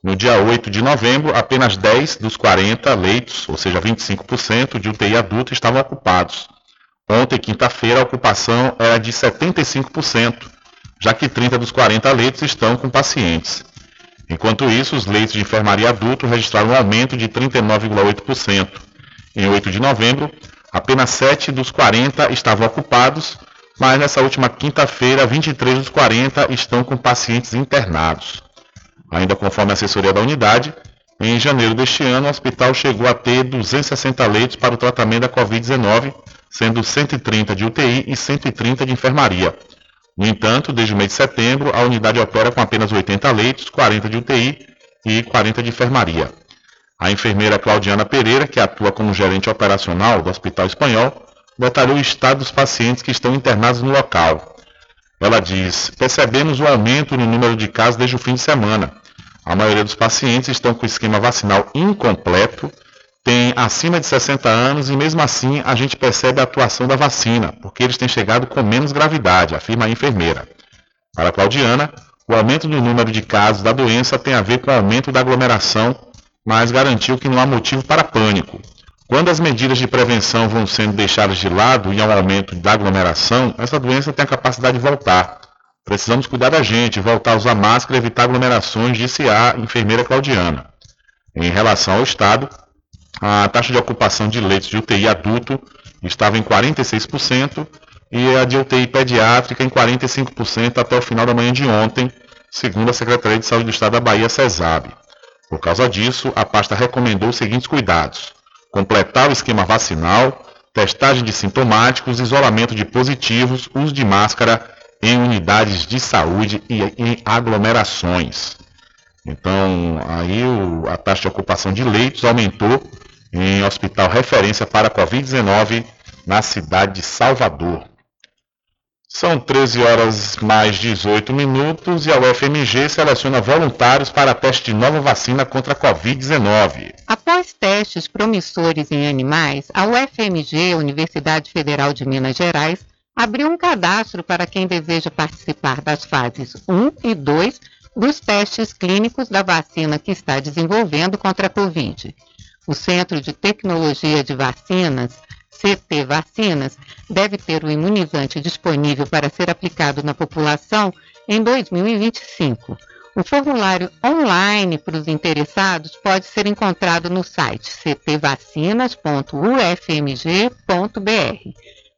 No dia 8 de novembro, apenas 10 dos 40 leitos, ou seja, 25% de UTI adulto estavam ocupados. Ontem, quinta-feira, a ocupação era de 75%, já que 30 dos 40 leitos estão com pacientes. Enquanto isso, os leitos de enfermaria adulto registraram um aumento de 39,8%. Em 8 de novembro, apenas 7 dos 40 estavam ocupados, mas nessa última quinta-feira, 23 dos 40 estão com pacientes internados. Ainda conforme a assessoria da unidade, em janeiro deste ano, o hospital chegou a ter 260 leitos para o tratamento da Covid-19, sendo 130 de UTI e 130 de enfermaria. No entanto, desde o mês de setembro, a unidade opera com apenas 80 leitos, 40 de UTI e 40 de enfermaria. A enfermeira Claudiana Pereira, que atua como gerente operacional do Hospital Espanhol, detalhou o estado dos pacientes que estão internados no local. Ela diz: percebemos o aumento no número de casos desde o fim de semana. A maioria dos pacientes estão com o esquema vacinal incompleto têm acima de 60 anos e mesmo assim a gente percebe a atuação da vacina, porque eles têm chegado com menos gravidade, afirma a enfermeira. Para Claudiana, o aumento do número de casos da doença tem a ver com o aumento da aglomeração, mas garantiu que não há motivo para pânico. Quando as medidas de prevenção vão sendo deixadas de lado e há um aumento da aglomeração, essa doença tem a capacidade de voltar. Precisamos cuidar da gente, voltar a usar máscara evitar aglomerações, disse a enfermeira Claudiana. Em relação ao Estado, a taxa de ocupação de leitos de UTI adulto estava em 46% e a de UTI pediátrica em 45% até o final da manhã de ontem, segundo a Secretaria de Saúde do Estado da Bahia, CESAB. Por causa disso, a pasta recomendou os seguintes cuidados: completar o esquema vacinal, testagem de sintomáticos, isolamento de positivos, uso de máscara em unidades de saúde e em aglomerações. Então, aí a taxa de ocupação de leitos aumentou em hospital referência para Covid-19 na cidade de Salvador. São 13 horas mais 18 minutos e a UFMG seleciona voluntários para teste de nova vacina contra a Covid-19. Após testes promissores em animais, a UFMG, Universidade Federal de Minas Gerais, abriu um cadastro para quem deseja participar das fases 1 e 2 dos testes clínicos da vacina que está desenvolvendo contra a Covid o Centro de Tecnologia de Vacinas, CT Vacinas, deve ter o imunizante disponível para ser aplicado na população em 2025. O formulário online para os interessados pode ser encontrado no site ctvacinas.ufmg.br.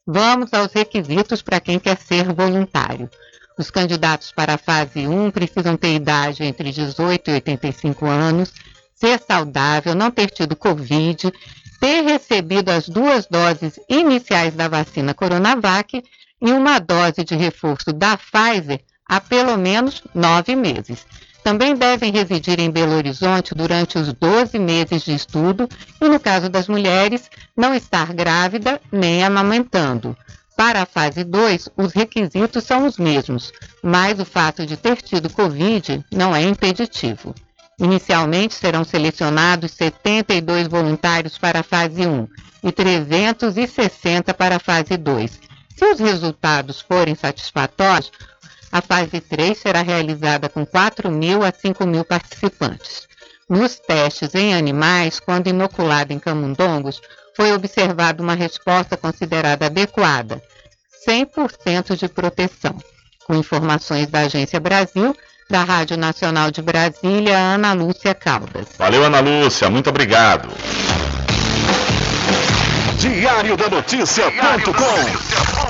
Vamos aos requisitos para quem quer ser voluntário. Os candidatos para a fase 1 precisam ter idade entre 18 e 85 anos, ser saudável, não ter tido Covid, ter recebido as duas doses iniciais da vacina Coronavac e uma dose de reforço da Pfizer há pelo menos nove meses. Também devem residir em Belo Horizonte durante os 12 meses de estudo e, no caso das mulheres, não estar grávida nem amamentando. Para a fase 2, os requisitos são os mesmos, mas o fato de ter tido Covid não é impeditivo. Inicialmente serão selecionados 72 voluntários para a fase 1 e 360 para a fase 2. Se os resultados forem satisfatórios, a fase 3 será realizada com 4 mil a 5 mil participantes. Nos testes em animais, quando inoculado em camundongos, foi observada uma resposta considerada adequada, 100% de proteção. Com informações da Agência Brasil, da Rádio Nacional de Brasília, Ana Lúcia Caldas. Valeu, Ana Lúcia, muito obrigado. Diário da Notícia.com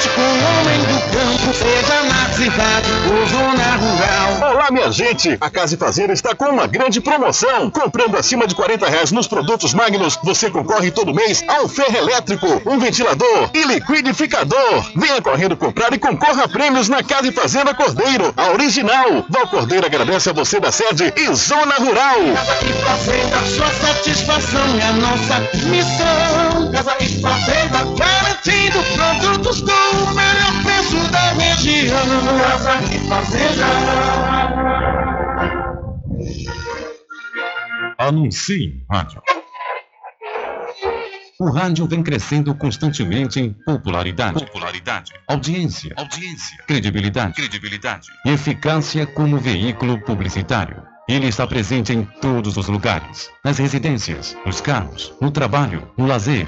com o homem do campo, seja na cidade ou zona rural. Minha gente! A Casa e Fazenda está com uma grande promoção. Comprando acima de 40 reais nos produtos Magnus, você concorre todo mês a um ferro elétrico, um ventilador e liquidificador. Venha correndo comprar e concorra a prêmios na Casa e Fazenda Cordeiro, a original. Val Cordeiro agradece a você da sede e Zona Rural. Casa e Fazenda, sua satisfação é nossa missão. Casa e Fazenda, garantindo produtos com o melhor preço da região. Casa e Fazenda. Anuncie rádio. O rádio vem crescendo constantemente em popularidade, popularidade, audiência, audiência, credibilidade, credibilidade e eficácia como veículo publicitário. Ele está presente em todos os lugares, nas residências, nos carros, no trabalho, no lazer.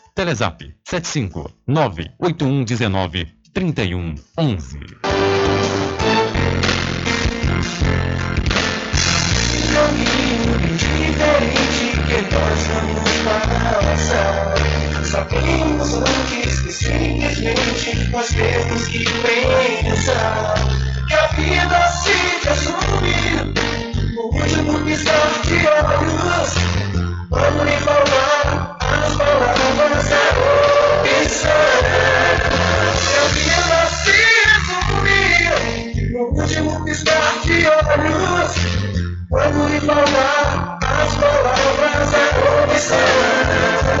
75 98119 3111. caminho diferente que nós vamos passar. Sabemos antes que simplesmente nós temos que que a vida se no último piscar de olhos. Quando lhe falar as palavras é opção. Que a vida se resume no último piscar de olhos. Quando lhe falar as palavras é opção.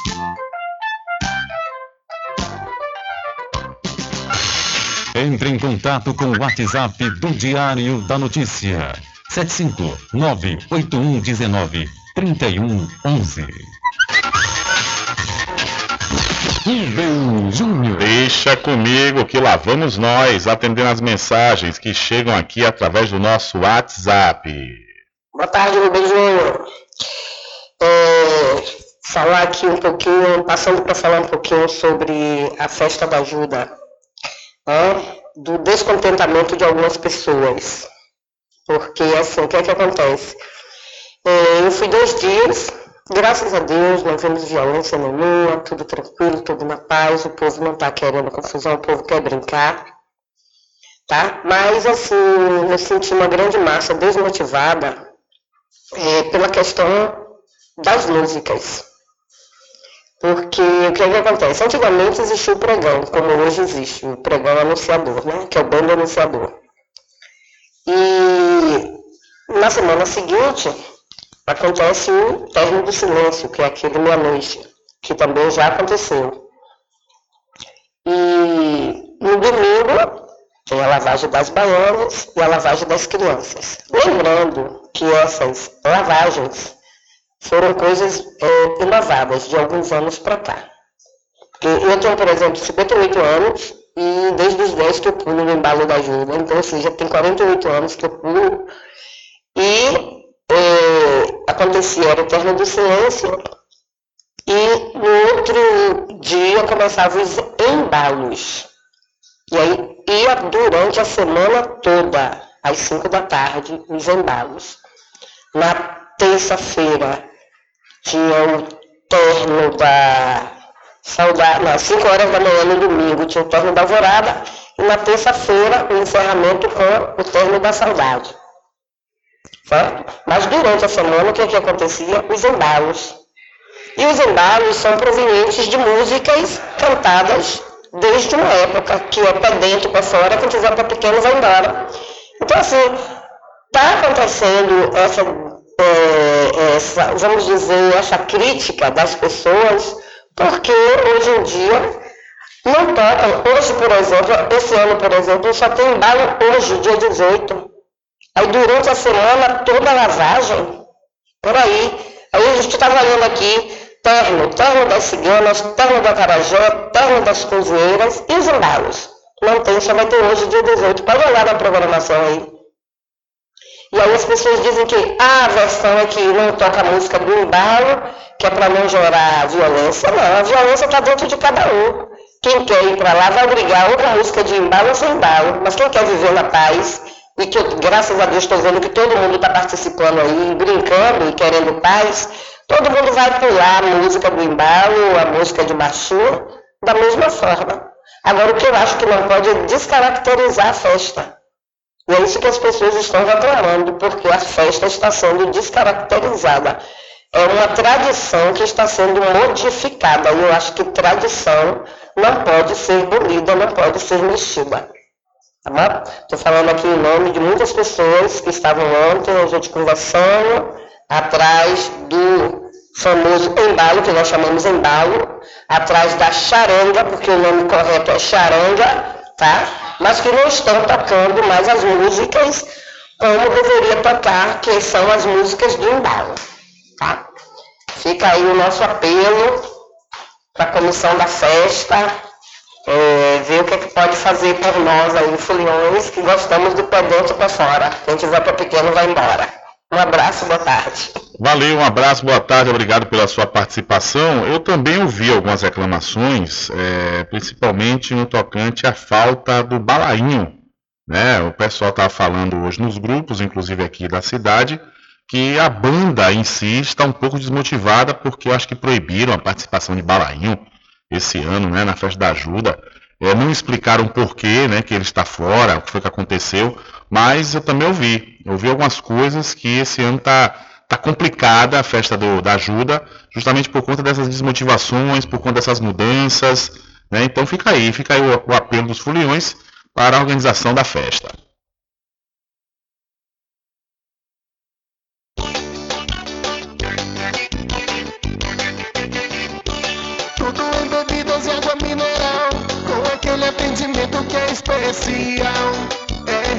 Entre em contato com o WhatsApp do Diário da Notícia. 759-8119-3111. Rubem Júnior. Deixa comigo que lá vamos nós atendendo as mensagens que chegam aqui através do nosso WhatsApp. Boa tarde, Rubem Júnior. É, falar aqui um pouquinho, passando para falar um pouquinho sobre a festa da ajuda, né, do descontentamento de algumas pessoas. Porque, assim, o que é que acontece? É, eu fui dois dias, graças a Deus, não vimos violência nenhuma, tudo tranquilo, tudo na paz, o povo não está querendo confusão, o povo quer brincar, tá? Mas, assim, eu senti uma grande massa desmotivada é, pela questão das músicas. Porque o que, é que acontece? Antigamente existia o pregão, como hoje existe, o pregão anunciador, né? Que é o bando anunciador. E na semana seguinte acontece o término do silêncio, que é aquele meia-noite, que também já aconteceu. E no domingo tem a lavagem das baianas e a lavagem das crianças. Lembrando que essas lavagens foram coisas é, inovadas de alguns anos para cá. Eu tenho, por exemplo, 58 anos e desde os 10 que eu pulo no embalo da ajuda, então, ou seja, tem 48 anos que eu pulo e é, acontecia, o termo do silêncio e no outro dia começavam os embalos. E aí ia durante a semana toda, às 5 da tarde, os embalos. Na terça-feira tinha o torno da saudade, às 5 horas da manhã no domingo tinha o torno da alvorada e na terça-feira o encerramento com o torno da saudade. Certo? Mas durante a semana o que, que acontecia? Os embalos. E os embalos são provenientes de músicas cantadas desde uma época que é para dentro, para fora, quem quiser para pequeno vai embora. Então assim, está acontecendo essa é, essa, vamos dizer, essa crítica das pessoas, porque hoje em dia não tocam. Hoje, por exemplo, esse ano, por exemplo, só tem embalo hoje, dia 18. Aí durante a semana, toda a lavagem, por aí. Aí a gente está valendo aqui terno, terno das ciganas, terno da Carajé, terno das cozinheiras e os embalos. Não tem, só vai ter hoje, dia 18. Pode olhar na programação aí. E aí as pessoas dizem que ah, a versão é que não toca música do embalo, que é para não gerar violência. Não, a violência está dentro de cada um. Quem quer ir para lá vai brigar outra música de embalo sem embalo. Mas quem quer viver na paz, e que eu, graças a Deus estou vendo que todo mundo está participando aí, brincando e querendo paz, todo mundo vai pular a música do embalo, a música de machu, da mesma forma. Agora o que eu acho que não pode é descaracterizar a festa. E é isso que as pessoas estão reclamando, porque a festa está sendo descaracterizada. É uma tradição que está sendo modificada. E eu acho que tradição não pode ser bonita, não pode ser mexida. Tá Estou falando aqui em nome de muitas pessoas que estavam ontem, a gente conversando, atrás do famoso embalo, que nós chamamos embalo, atrás da charanga, porque o nome correto é charanga, tá? mas que não estão tocando mais as músicas como deveria tocar, que são as músicas do embalo. Tá? Fica aí o nosso apelo para a comissão da festa, é, ver o que, é que pode fazer por nós aí, foliões, que gostamos do pé dentro para fora. Quem tiver para pequeno vai embora. Um abraço, boa tarde. Valeu, um abraço, boa tarde, obrigado pela sua participação. Eu também ouvi algumas reclamações, é, principalmente no tocante à falta do balainho. Né? O pessoal estava falando hoje nos grupos, inclusive aqui da cidade, que a banda em si está um pouco desmotivada porque eu acho que proibiram a participação de balainho esse ano, né, na festa da ajuda. É, não explicaram por quê, né, que ele está fora, o que foi que aconteceu, mas eu também ouvi. Eu ouvi algumas coisas que esse ano está tá complicada a festa do, da ajuda, justamente por conta dessas desmotivações, por conta dessas mudanças. Né? Então fica aí, fica aí o, o apelo dos foliões para a organização da festa. É especial.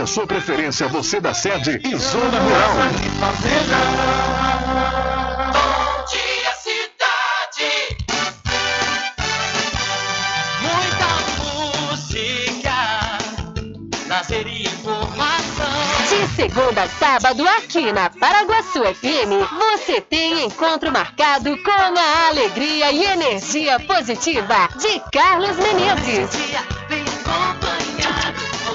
a sua preferência, você da sede e zona rural. Bom dia, cidade. Muita música, lazer e informação. De segunda a sábado, aqui na Paraguaçu FM, você tem encontro marcado com a alegria e energia positiva de Carlos Menezes. Vem acompanhar. Bom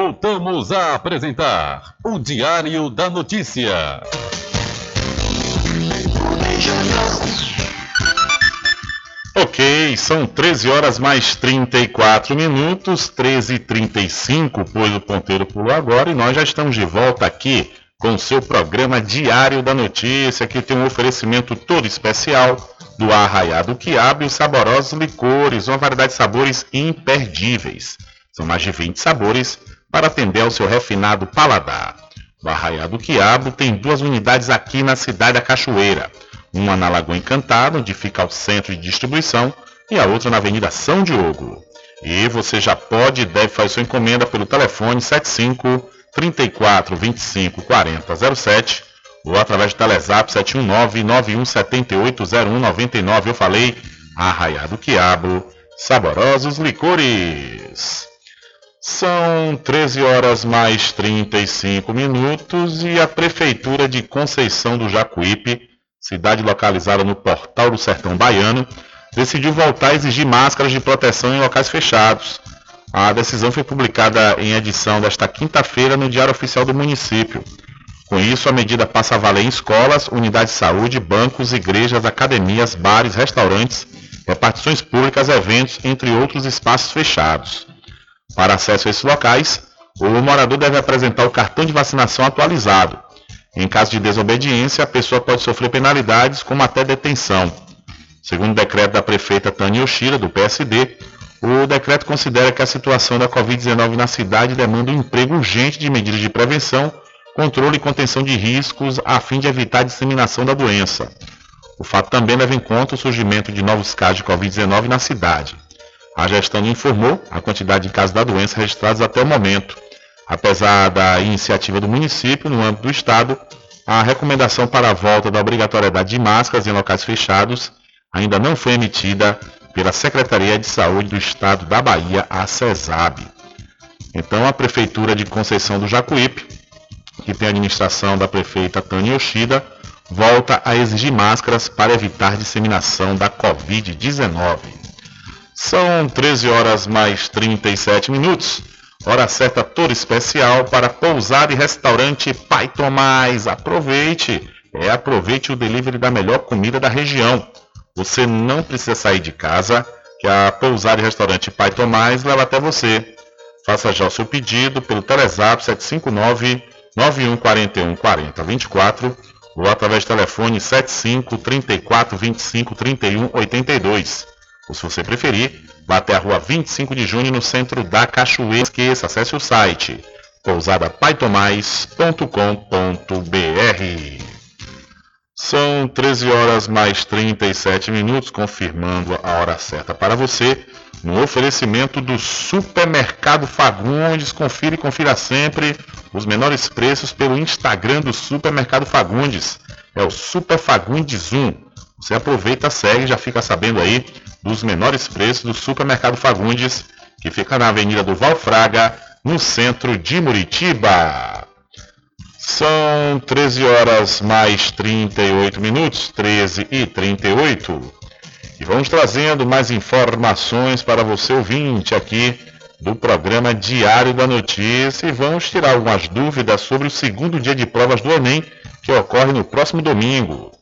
Voltamos a apresentar o Diário da Notícia. Ok, são 13 horas mais 34 minutos, 13 e 35 pois o ponteiro pulou agora e nós já estamos de volta aqui com o seu programa Diário da Notícia, que tem um oferecimento todo especial do Arraiado Quiabo e os saborosos licores, uma variedade de sabores imperdíveis. São mais de 20 sabores para atender ao seu refinado paladar. O Arraiado Quiabo tem duas unidades aqui na cidade da Cachoeira. Uma na Lagoa Encantada, onde fica o centro de distribuição, e a outra na Avenida São Diogo. E você já pode e deve fazer sua encomenda pelo telefone 75 34 25 40 07 ou através do Telezap 719 9178 0199. Eu falei Arraiado Quiabo, saborosos licores. São 13 horas mais 35 minutos e a Prefeitura de Conceição do Jacuípe, cidade localizada no Portal do Sertão Baiano, decidiu voltar a exigir máscaras de proteção em locais fechados. A decisão foi publicada em edição desta quinta-feira no Diário Oficial do município. Com isso, a medida passa a valer em escolas, unidades de saúde, bancos, igrejas, academias, bares, restaurantes, repartições públicas, eventos, entre outros espaços fechados. Para acesso a esses locais, o morador deve apresentar o cartão de vacinação atualizado. Em caso de desobediência, a pessoa pode sofrer penalidades, como até detenção. Segundo o decreto da prefeita Tânia Yoshida, do PSD, o decreto considera que a situação da Covid-19 na cidade demanda um emprego urgente de medidas de prevenção, controle e contenção de riscos a fim de evitar a disseminação da doença. O fato também leva em conta o surgimento de novos casos de Covid-19 na cidade. A gestão informou a quantidade de casos da doença registrados até o momento. Apesar da iniciativa do município, no âmbito do Estado, a recomendação para a volta da obrigatoriedade de máscaras em locais fechados ainda não foi emitida pela Secretaria de Saúde do Estado da Bahia, a CESAB. Então, a Prefeitura de Conceição do Jacuípe, que tem a administração da prefeita Tânia Yoshida, volta a exigir máscaras para evitar disseminação da Covid-19. São 13 horas mais 37 minutos. Hora certa toda especial para pousar e restaurante Pai Tomás. Aproveite! É, aproveite o delivery da melhor comida da região. Você não precisa sair de casa, que a pousada e restaurante Pai Tomás leva até você. Faça já o seu pedido pelo Telezap 759 9141 4024 ou através do telefone 75 34 25 31 82. Ou se você preferir, vá até a rua 25 de junho no centro da Cachoeira. Esqueça, acesse o site pousadapaitomais.com.br. São 13 horas mais 37 minutos, confirmando a hora certa para você. No oferecimento do Supermercado Fagundes. Confira e confira sempre os menores preços pelo Instagram do Supermercado Fagundes. É o Super Fagundes 1. Você aproveita, segue já fica sabendo aí dos menores preços do Supermercado Fagundes, que fica na Avenida do Valfraga, no centro de Muritiba. São 13 horas mais 38 minutos, 13 e 38. E vamos trazendo mais informações para você ouvinte aqui do programa Diário da Notícia e vamos tirar algumas dúvidas sobre o segundo dia de provas do Enem, que ocorre no próximo domingo.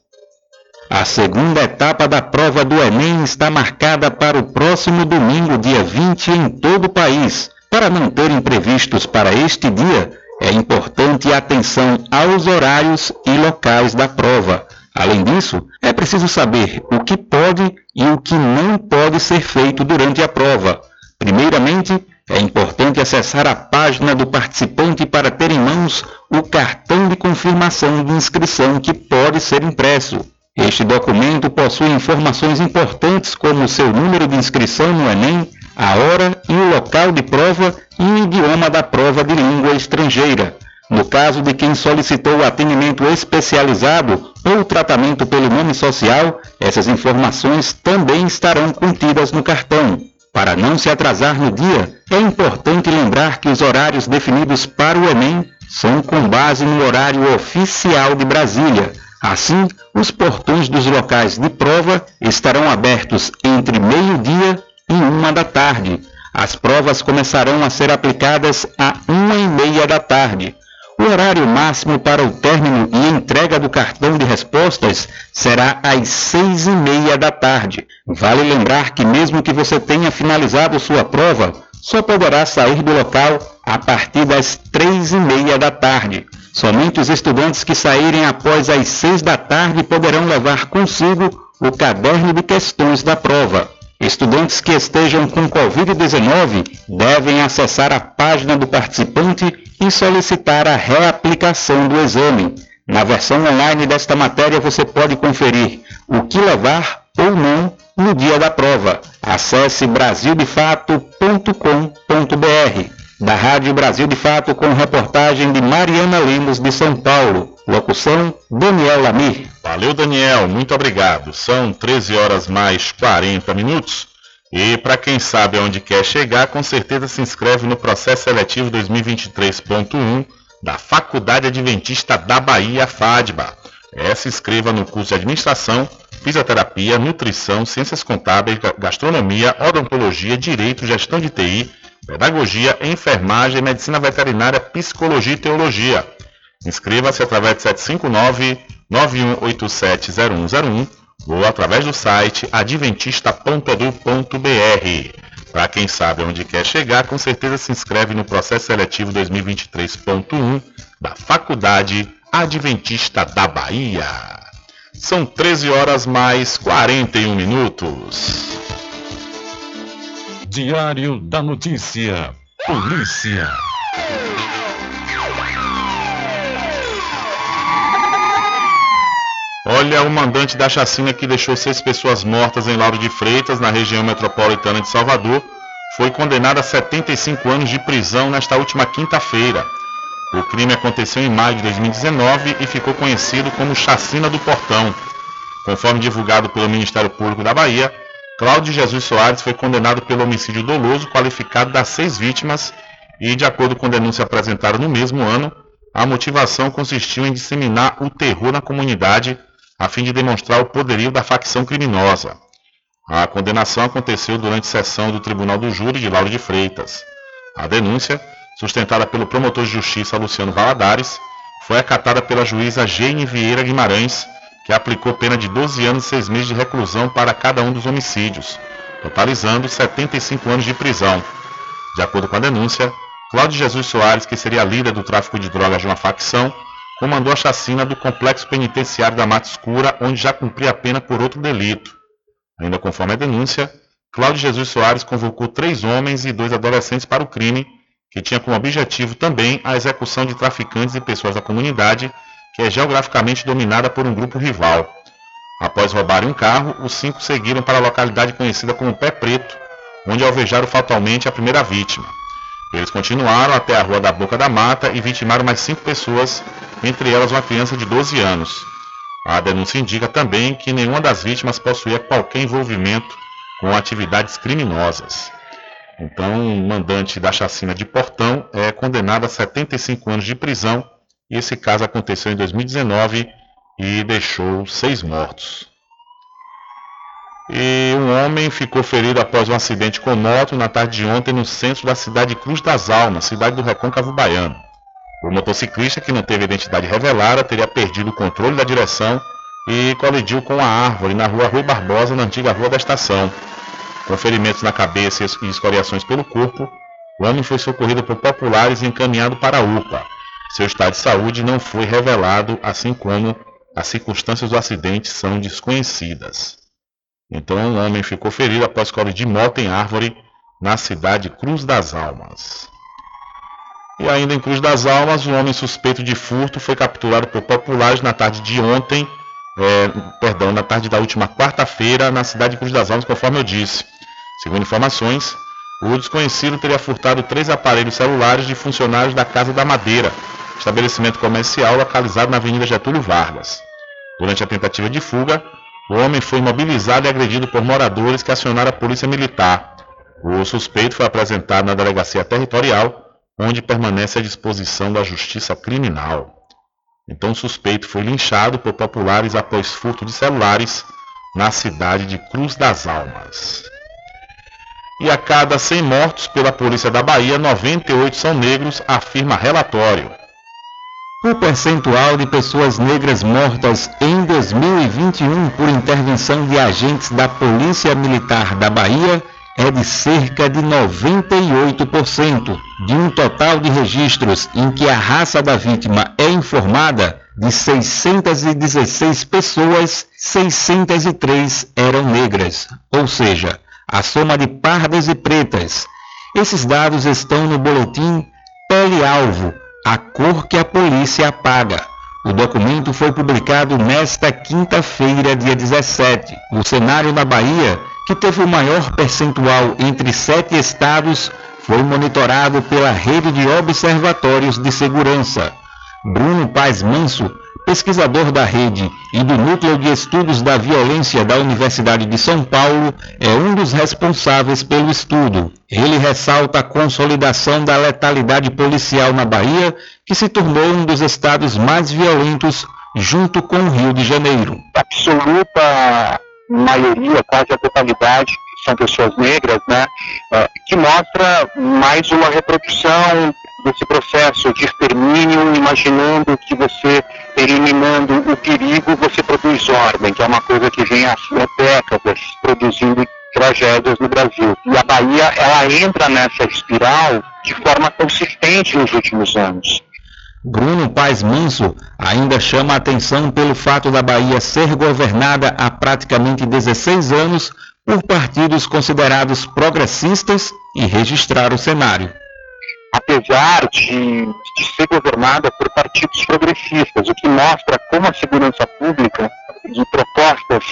A segunda etapa da prova do Enem está marcada para o próximo domingo, dia 20, em todo o país. Para não ter imprevistos para este dia, é importante atenção aos horários e locais da prova. Além disso, é preciso saber o que pode e o que não pode ser feito durante a prova. Primeiramente, é importante acessar a página do participante para ter em mãos o cartão de confirmação de inscrição que pode ser impresso. Este documento possui informações importantes como seu número de inscrição no Enem, a hora e o local de prova e o idioma da prova de língua estrangeira. No caso de quem solicitou atendimento especializado ou tratamento pelo nome social, essas informações também estarão contidas no cartão. Para não se atrasar no dia, é importante lembrar que os horários definidos para o Enem são com base no horário oficial de Brasília. Assim, os portões dos locais de prova estarão abertos entre meio-dia e uma da tarde. As provas começarão a ser aplicadas a uma e meia da tarde. O horário máximo para o término e entrega do cartão de respostas será às seis e meia da tarde. Vale lembrar que mesmo que você tenha finalizado sua prova, só poderá sair do local a partir das três e meia da tarde. Somente os estudantes que saírem após as seis da tarde poderão levar consigo o caderno de questões da prova. Estudantes que estejam com Covid-19 devem acessar a página do participante e solicitar a reaplicação do exame. Na versão online desta matéria você pode conferir o que levar, ou não no dia da prova. Acesse brasildefato.com.br. Da Rádio Brasil de Fato com reportagem de Mariana Lemos de São Paulo. Locução Daniel Lamir. Valeu, Daniel. Muito obrigado. São 13 horas mais 40 minutos. E para quem sabe aonde quer chegar, com certeza se inscreve no processo seletivo 2023.1 da Faculdade Adventista da Bahia, FADBA. É, se inscreva no curso de Administração, Fisioterapia, Nutrição, Ciências Contábeis, Gastronomia, Odontologia, Direito, Gestão de TI, Pedagogia, Enfermagem, Medicina Veterinária, Psicologia e Teologia. Inscreva-se através de 759 91870101 ou através do site adventista.edu.br. Para quem sabe onde quer chegar, com certeza se inscreve no processo seletivo 2023.1 da Faculdade Adventista da Bahia. São 13 horas mais 41 minutos. Diário da Notícia. Polícia. Olha, o mandante da chacina que deixou seis pessoas mortas em Lauro de Freitas, na região metropolitana de Salvador, foi condenado a 75 anos de prisão nesta última quinta-feira. O crime aconteceu em maio de 2019 e ficou conhecido como Chacina do Portão. Conforme divulgado pelo Ministério Público da Bahia, Cláudio Jesus Soares foi condenado pelo homicídio doloso qualificado das seis vítimas e, de acordo com denúncia apresentada no mesmo ano, a motivação consistiu em disseminar o terror na comunidade a fim de demonstrar o poderio da facção criminosa. A condenação aconteceu durante sessão do Tribunal do Júri de Lauro de Freitas. A denúncia, sustentada pelo promotor de justiça Luciano Valadares, foi acatada pela juíza Jane Vieira Guimarães, que aplicou pena de 12 anos e 6 meses de reclusão para cada um dos homicídios, totalizando 75 anos de prisão. De acordo com a denúncia, Cláudio Jesus Soares, que seria líder do tráfico de drogas de uma facção, comandou a chacina do complexo penitenciário da Mata Escura, onde já cumpria a pena por outro delito. Ainda conforme a denúncia, Cláudio Jesus Soares convocou três homens e dois adolescentes para o crime, que tinha como objetivo também a execução de traficantes e pessoas da comunidade, que é geograficamente dominada por um grupo rival. Após roubarem um carro, os cinco seguiram para a localidade conhecida como Pé Preto, onde alvejaram fatalmente a primeira vítima. Eles continuaram até a Rua da Boca da Mata e vitimaram mais cinco pessoas, entre elas uma criança de 12 anos. A denúncia indica também que nenhuma das vítimas possuía qualquer envolvimento com atividades criminosas. Então, o mandante da chacina de Portão é condenado a 75 anos de prisão e esse caso aconteceu em 2019 e deixou seis mortos. E um homem ficou ferido após um acidente com moto na tarde de ontem no centro da cidade de Cruz das Almas, cidade do Recôncavo Baiano. O motociclista, que não teve identidade revelada, teria perdido o controle da direção e colidiu com a árvore na rua Rui Barbosa, na antiga rua da estação. Com ferimentos na cabeça e escoriações pelo corpo, o homem foi socorrido por populares e encaminhado para a UPA. Seu estado de saúde não foi revelado, assim como as circunstâncias do acidente são desconhecidas. Então, um homem ficou ferido após colidir moto em árvore na cidade Cruz das Almas. E ainda em Cruz das Almas, um homem suspeito de furto foi capturado por populares na tarde de ontem, é, perdão, na tarde da última quarta-feira, na cidade de Cruz das Almas, conforme eu disse. Segundo informações, o desconhecido teria furtado três aparelhos celulares de funcionários da Casa da Madeira, estabelecimento comercial localizado na Avenida Getúlio Vargas. Durante a tentativa de fuga, o homem foi imobilizado e agredido por moradores que acionaram a polícia militar. O suspeito foi apresentado na delegacia territorial, onde permanece à disposição da justiça criminal. Então, o suspeito foi linchado por populares após furto de celulares na cidade de Cruz das Almas. E a cada 100 mortos pela polícia da Bahia, 98 são negros, afirma relatório. O percentual de pessoas negras mortas em 2021 por intervenção de agentes da Polícia Militar da Bahia é de cerca de 98%, de um total de registros em que a raça da vítima é informada, de 616 pessoas, 603 eram negras, ou seja, a soma de pardas e pretas. Esses dados estão no boletim Pele Alvo, a cor que a polícia apaga. O documento foi publicado nesta quinta-feira, dia 17. O cenário na Bahia, que teve o maior percentual entre sete estados, foi monitorado pela rede de observatórios de segurança. Bruno Paz Manso, pesquisador da rede e do Núcleo de Estudos da Violência da Universidade de São Paulo, é um dos responsáveis pelo estudo. Ele ressalta a consolidação da letalidade policial na Bahia, que se tornou um dos estados mais violentos, junto com o Rio de Janeiro. Absoluta maioria, quase a totalidade, são pessoas negras, né, é, que mostra mais uma reprodução desse processo de extermínio, imaginando que você, eliminando o perigo, você produz ordem, que é uma coisa que vem há décadas produzindo tragédias no Brasil. E a Bahia, ela entra nessa espiral de forma consistente nos últimos anos. Bruno Paz Manso ainda chama a atenção pelo fato da Bahia ser governada há praticamente 16 anos por partidos considerados progressistas e registrar o cenário apesar de, de ser governada por partidos progressistas, o que mostra como a segurança pública e propostas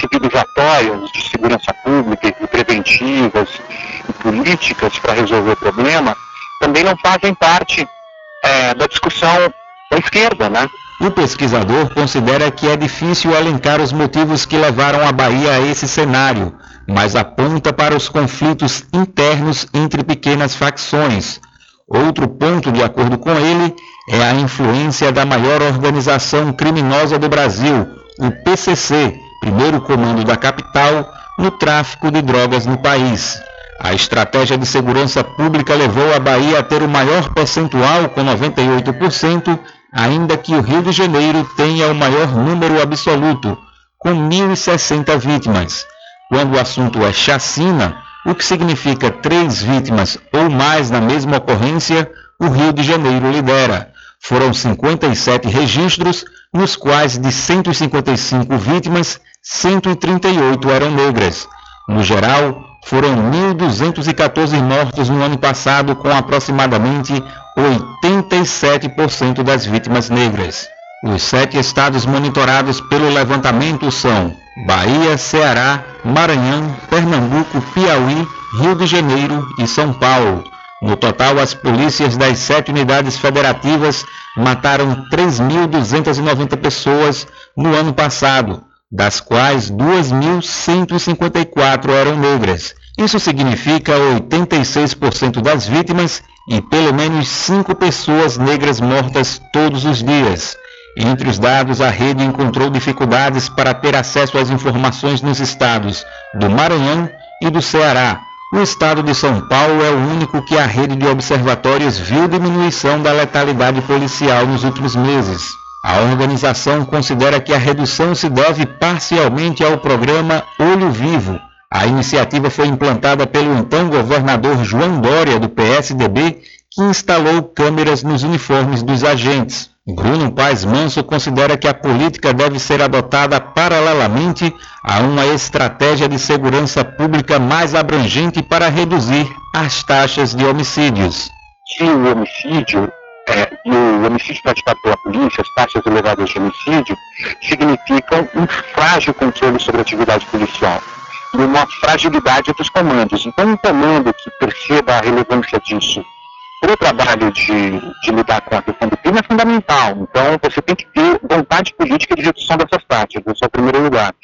civilizatórias de segurança pública e preventivas e políticas para resolver o problema também não fazem parte é, da discussão da esquerda, né? O pesquisador considera que é difícil elencar os motivos que levaram a Bahia a esse cenário, mas aponta para os conflitos internos entre pequenas facções, Outro ponto, de acordo com ele, é a influência da maior organização criminosa do Brasil, o PCC, primeiro comando da capital, no tráfico de drogas no país. A estratégia de segurança pública levou a Bahia a ter o maior percentual, com 98%, ainda que o Rio de Janeiro tenha o maior número absoluto, com 1.060 vítimas. Quando o assunto é chacina, o que significa três vítimas ou mais na mesma ocorrência, o Rio de Janeiro lidera. Foram 57 registros, nos quais de 155 vítimas, 138 eram negras. No geral, foram 1.214 mortos no ano passado, com aproximadamente 87% das vítimas negras. Os sete estados monitorados pelo levantamento são Bahia, Ceará, Maranhão, Pernambuco, Piauí, Rio de Janeiro e São Paulo. No total, as polícias das sete unidades federativas mataram 3.290 pessoas no ano passado, das quais 2.154 eram negras. Isso significa 86% das vítimas e pelo menos 5 pessoas negras mortas todos os dias. Entre os dados, a rede encontrou dificuldades para ter acesso às informações nos estados do Maranhão e do Ceará. O estado de São Paulo é o único que a rede de observatórios viu diminuição da letalidade policial nos últimos meses. A organização considera que a redução se deve parcialmente ao programa Olho Vivo. A iniciativa foi implantada pelo então governador João Dória, do PSDB, que instalou câmeras nos uniformes dos agentes. Bruno Paes Manso considera que a política deve ser adotada paralelamente a uma estratégia de segurança pública mais abrangente para reduzir as taxas de homicídios. Se o homicídio é, e o homicídio praticado pela polícia, as taxas elevadas de homicídio, significam um frágil controle sobre a atividade policial e uma fragilidade dos comandos. Então, um comando que perceba a relevância disso para o trabalho de, de lidar com a questão do crime é fundamental. Então, você tem que ter vontade política de redução dessas taxas, esse é o primeiro lugar.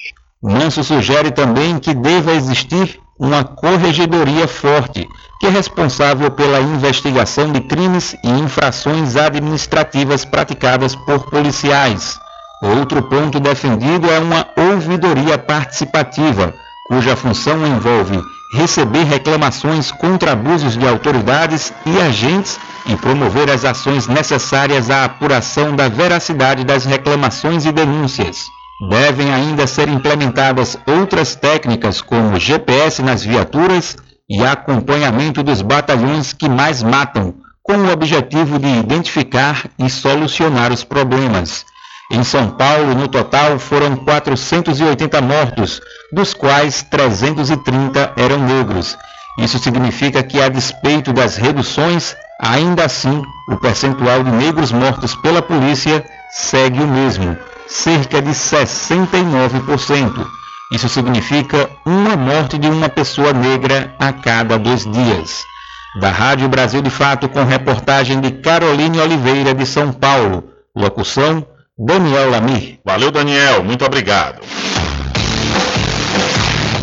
Manso sugere também que deva existir uma corregedoria forte, que é responsável pela investigação de crimes e infrações administrativas praticadas por policiais. Outro ponto defendido é uma ouvidoria participativa, cuja função envolve receber reclamações contra abusos de autoridades e agentes e promover as ações necessárias à apuração da veracidade das reclamações e denúncias. Devem ainda ser implementadas outras técnicas como GPS nas viaturas e acompanhamento dos batalhões que mais matam, com o objetivo de identificar e solucionar os problemas. Em São Paulo, no total, foram 480 mortos, dos quais 330 eram negros. Isso significa que, a despeito das reduções, ainda assim, o percentual de negros mortos pela polícia segue o mesmo, cerca de 69%. Isso significa uma morte de uma pessoa negra a cada dois dias. Da Rádio Brasil de Fato, com reportagem de Caroline Oliveira, de São Paulo. Locução: Daniel Lamir. Valeu, Daniel. Muito obrigado.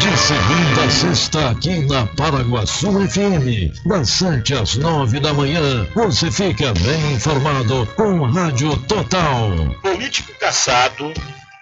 De segunda a sexta, aqui na Paraguaçu FM, das 7 às 9 da manhã, você fica bem informado com Rádio Total. Político caçado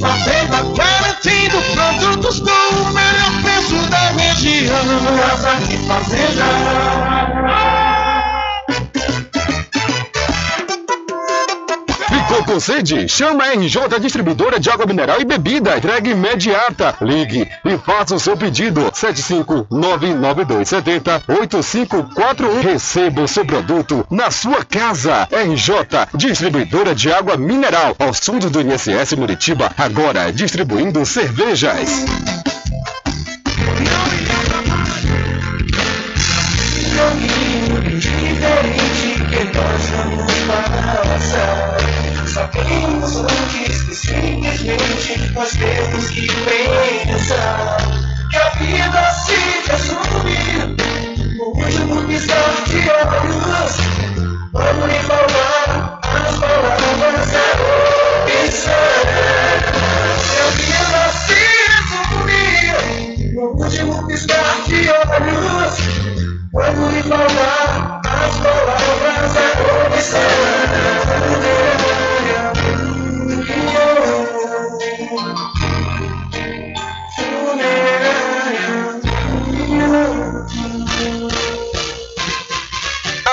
Fazenda, garantindo produtos com o melhor preço da região. Casa e Fazenda. Ficou com sede? Chama a RJ Distribuidora de Água Mineral e Bebida. Entrega imediata. Ligue e faça o seu pedido. 75992708541. Receba o seu produto na sua casa. RJ Distribuidora de Água Mineral. Ao sul do INSS Muritiba. Agora distribuindo cervejas. caminho diferente que nós vamos passar. Sabemos antes que simplesmente nós temos que pensar que a vida se resume no último piscar de olhos. Vamos lhe falar as palavras da opção. Que a vida se resume no último piscar de olhos. Quando lhe falar as palavras da comissão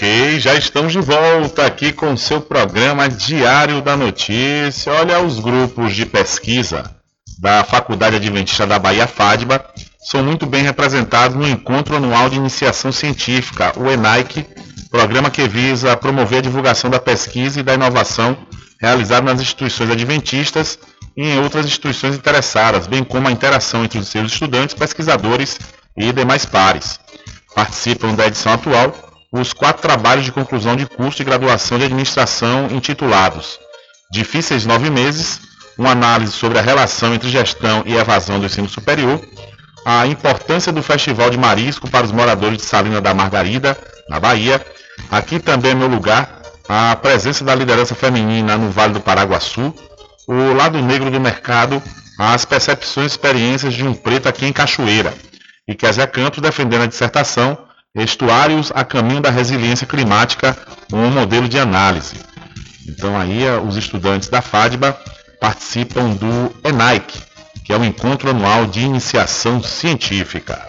Ok, já estamos de volta aqui com o seu programa Diário da Notícia. Olha, os grupos de pesquisa da Faculdade Adventista da Bahia FADBA são muito bem representados no Encontro Anual de Iniciação Científica, o ENAIC, programa que visa promover a divulgação da pesquisa e da inovação realizada nas instituições adventistas e em outras instituições interessadas, bem como a interação entre os seus estudantes, pesquisadores e demais pares. Participam da edição atual os quatro trabalhos de conclusão de curso de graduação de administração intitulados Difíceis Nove Meses, uma análise sobre a relação entre gestão e evasão do ensino superior, a importância do Festival de Marisco para os moradores de Salina da Margarida, na Bahia, aqui também é meu lugar, a presença da liderança feminina no Vale do Paraguaçu, o lado negro do mercado, as percepções e experiências de um preto aqui em Cachoeira. E Kézia Campos defendendo a dissertação Estuários a caminho da resiliência climática, um modelo de análise. Então aí eh, os estudantes da FADBA participam do ENAIC, que é o Encontro Anual de Iniciação Científica.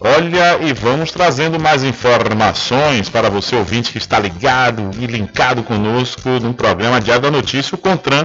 Olha, e vamos trazendo mais informações para você ouvinte que está ligado e linkado conosco no programa Diário da Notícia, o CONTRAN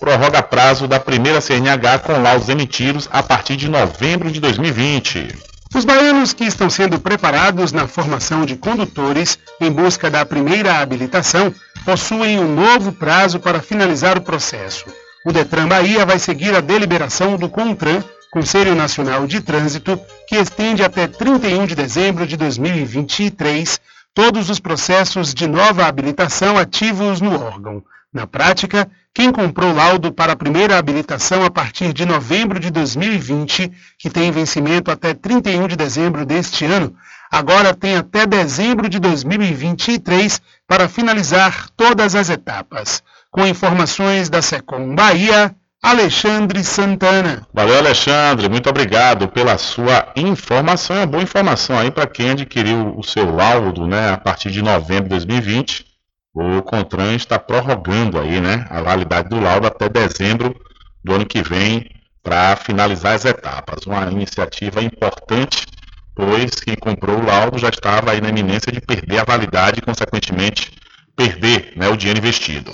prorroga prazo da primeira CNH com laudos emitidos a partir de novembro de 2020. Os baianos que estão sendo preparados na formação de condutores em busca da primeira habilitação possuem um novo prazo para finalizar o processo. O Detran Bahia vai seguir a deliberação do CONTRAN, Conselho Nacional de Trânsito, que estende até 31 de dezembro de 2023 todos os processos de nova habilitação ativos no órgão. Na prática, quem comprou laudo para a primeira habilitação a partir de novembro de 2020, que tem vencimento até 31 de dezembro deste ano, agora tem até dezembro de 2023 para finalizar todas as etapas. Com informações da Secom Bahia, Alexandre Santana. Valeu, Alexandre. Muito obrigado pela sua informação. É uma boa informação aí para quem adquiriu o seu laudo né, a partir de novembro de 2020 o CONTRAN está prorrogando aí, né, a validade do laudo até dezembro do ano que vem para finalizar as etapas. Uma iniciativa importante, pois quem comprou o laudo já estava aí na iminência de perder a validade e, consequentemente, perder né, o dinheiro investido.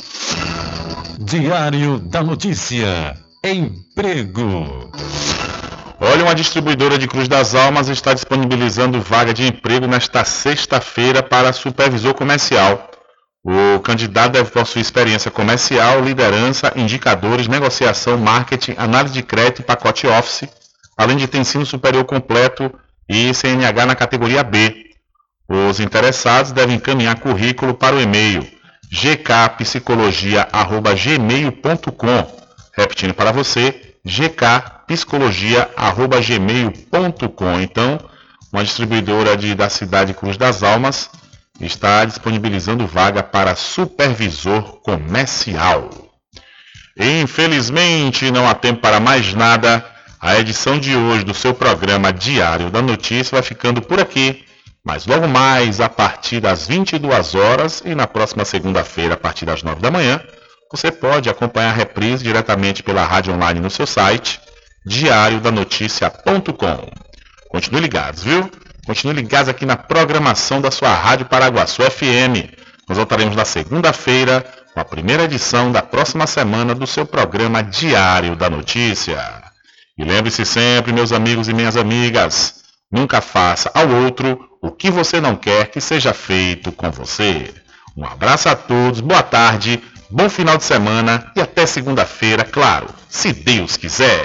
Diário da Notícia. Emprego. Olha, uma distribuidora de Cruz das Almas está disponibilizando vaga de emprego nesta sexta-feira para supervisor comercial. O candidato deve possuir experiência comercial, liderança, indicadores, negociação, marketing, análise de crédito e pacote Office, além de ter ensino superior completo e CNH na categoria B. Os interessados devem encaminhar currículo para o e-mail gkpsicologia.gmail.com Repetindo para você, gkpsicologia.gmail.com Então, uma distribuidora de, da cidade Cruz das Almas está disponibilizando vaga para supervisor comercial. Infelizmente, não há tempo para mais nada. A edição de hoje do seu programa Diário da Notícia vai ficando por aqui. Mas logo mais, a partir das 22 horas e na próxima segunda-feira, a partir das 9 da manhã, você pode acompanhar a reprise diretamente pela rádio online no seu site, diariodanoticia.com. Continue ligados, viu? Continue ligados aqui na programação da sua Rádio Paraguaçu FM. Nós voltaremos na segunda-feira com a primeira edição da próxima semana do seu programa Diário da Notícia. E lembre-se sempre, meus amigos e minhas amigas, nunca faça ao outro o que você não quer que seja feito com você. Um abraço a todos, boa tarde, bom final de semana e até segunda-feira, claro, se Deus quiser.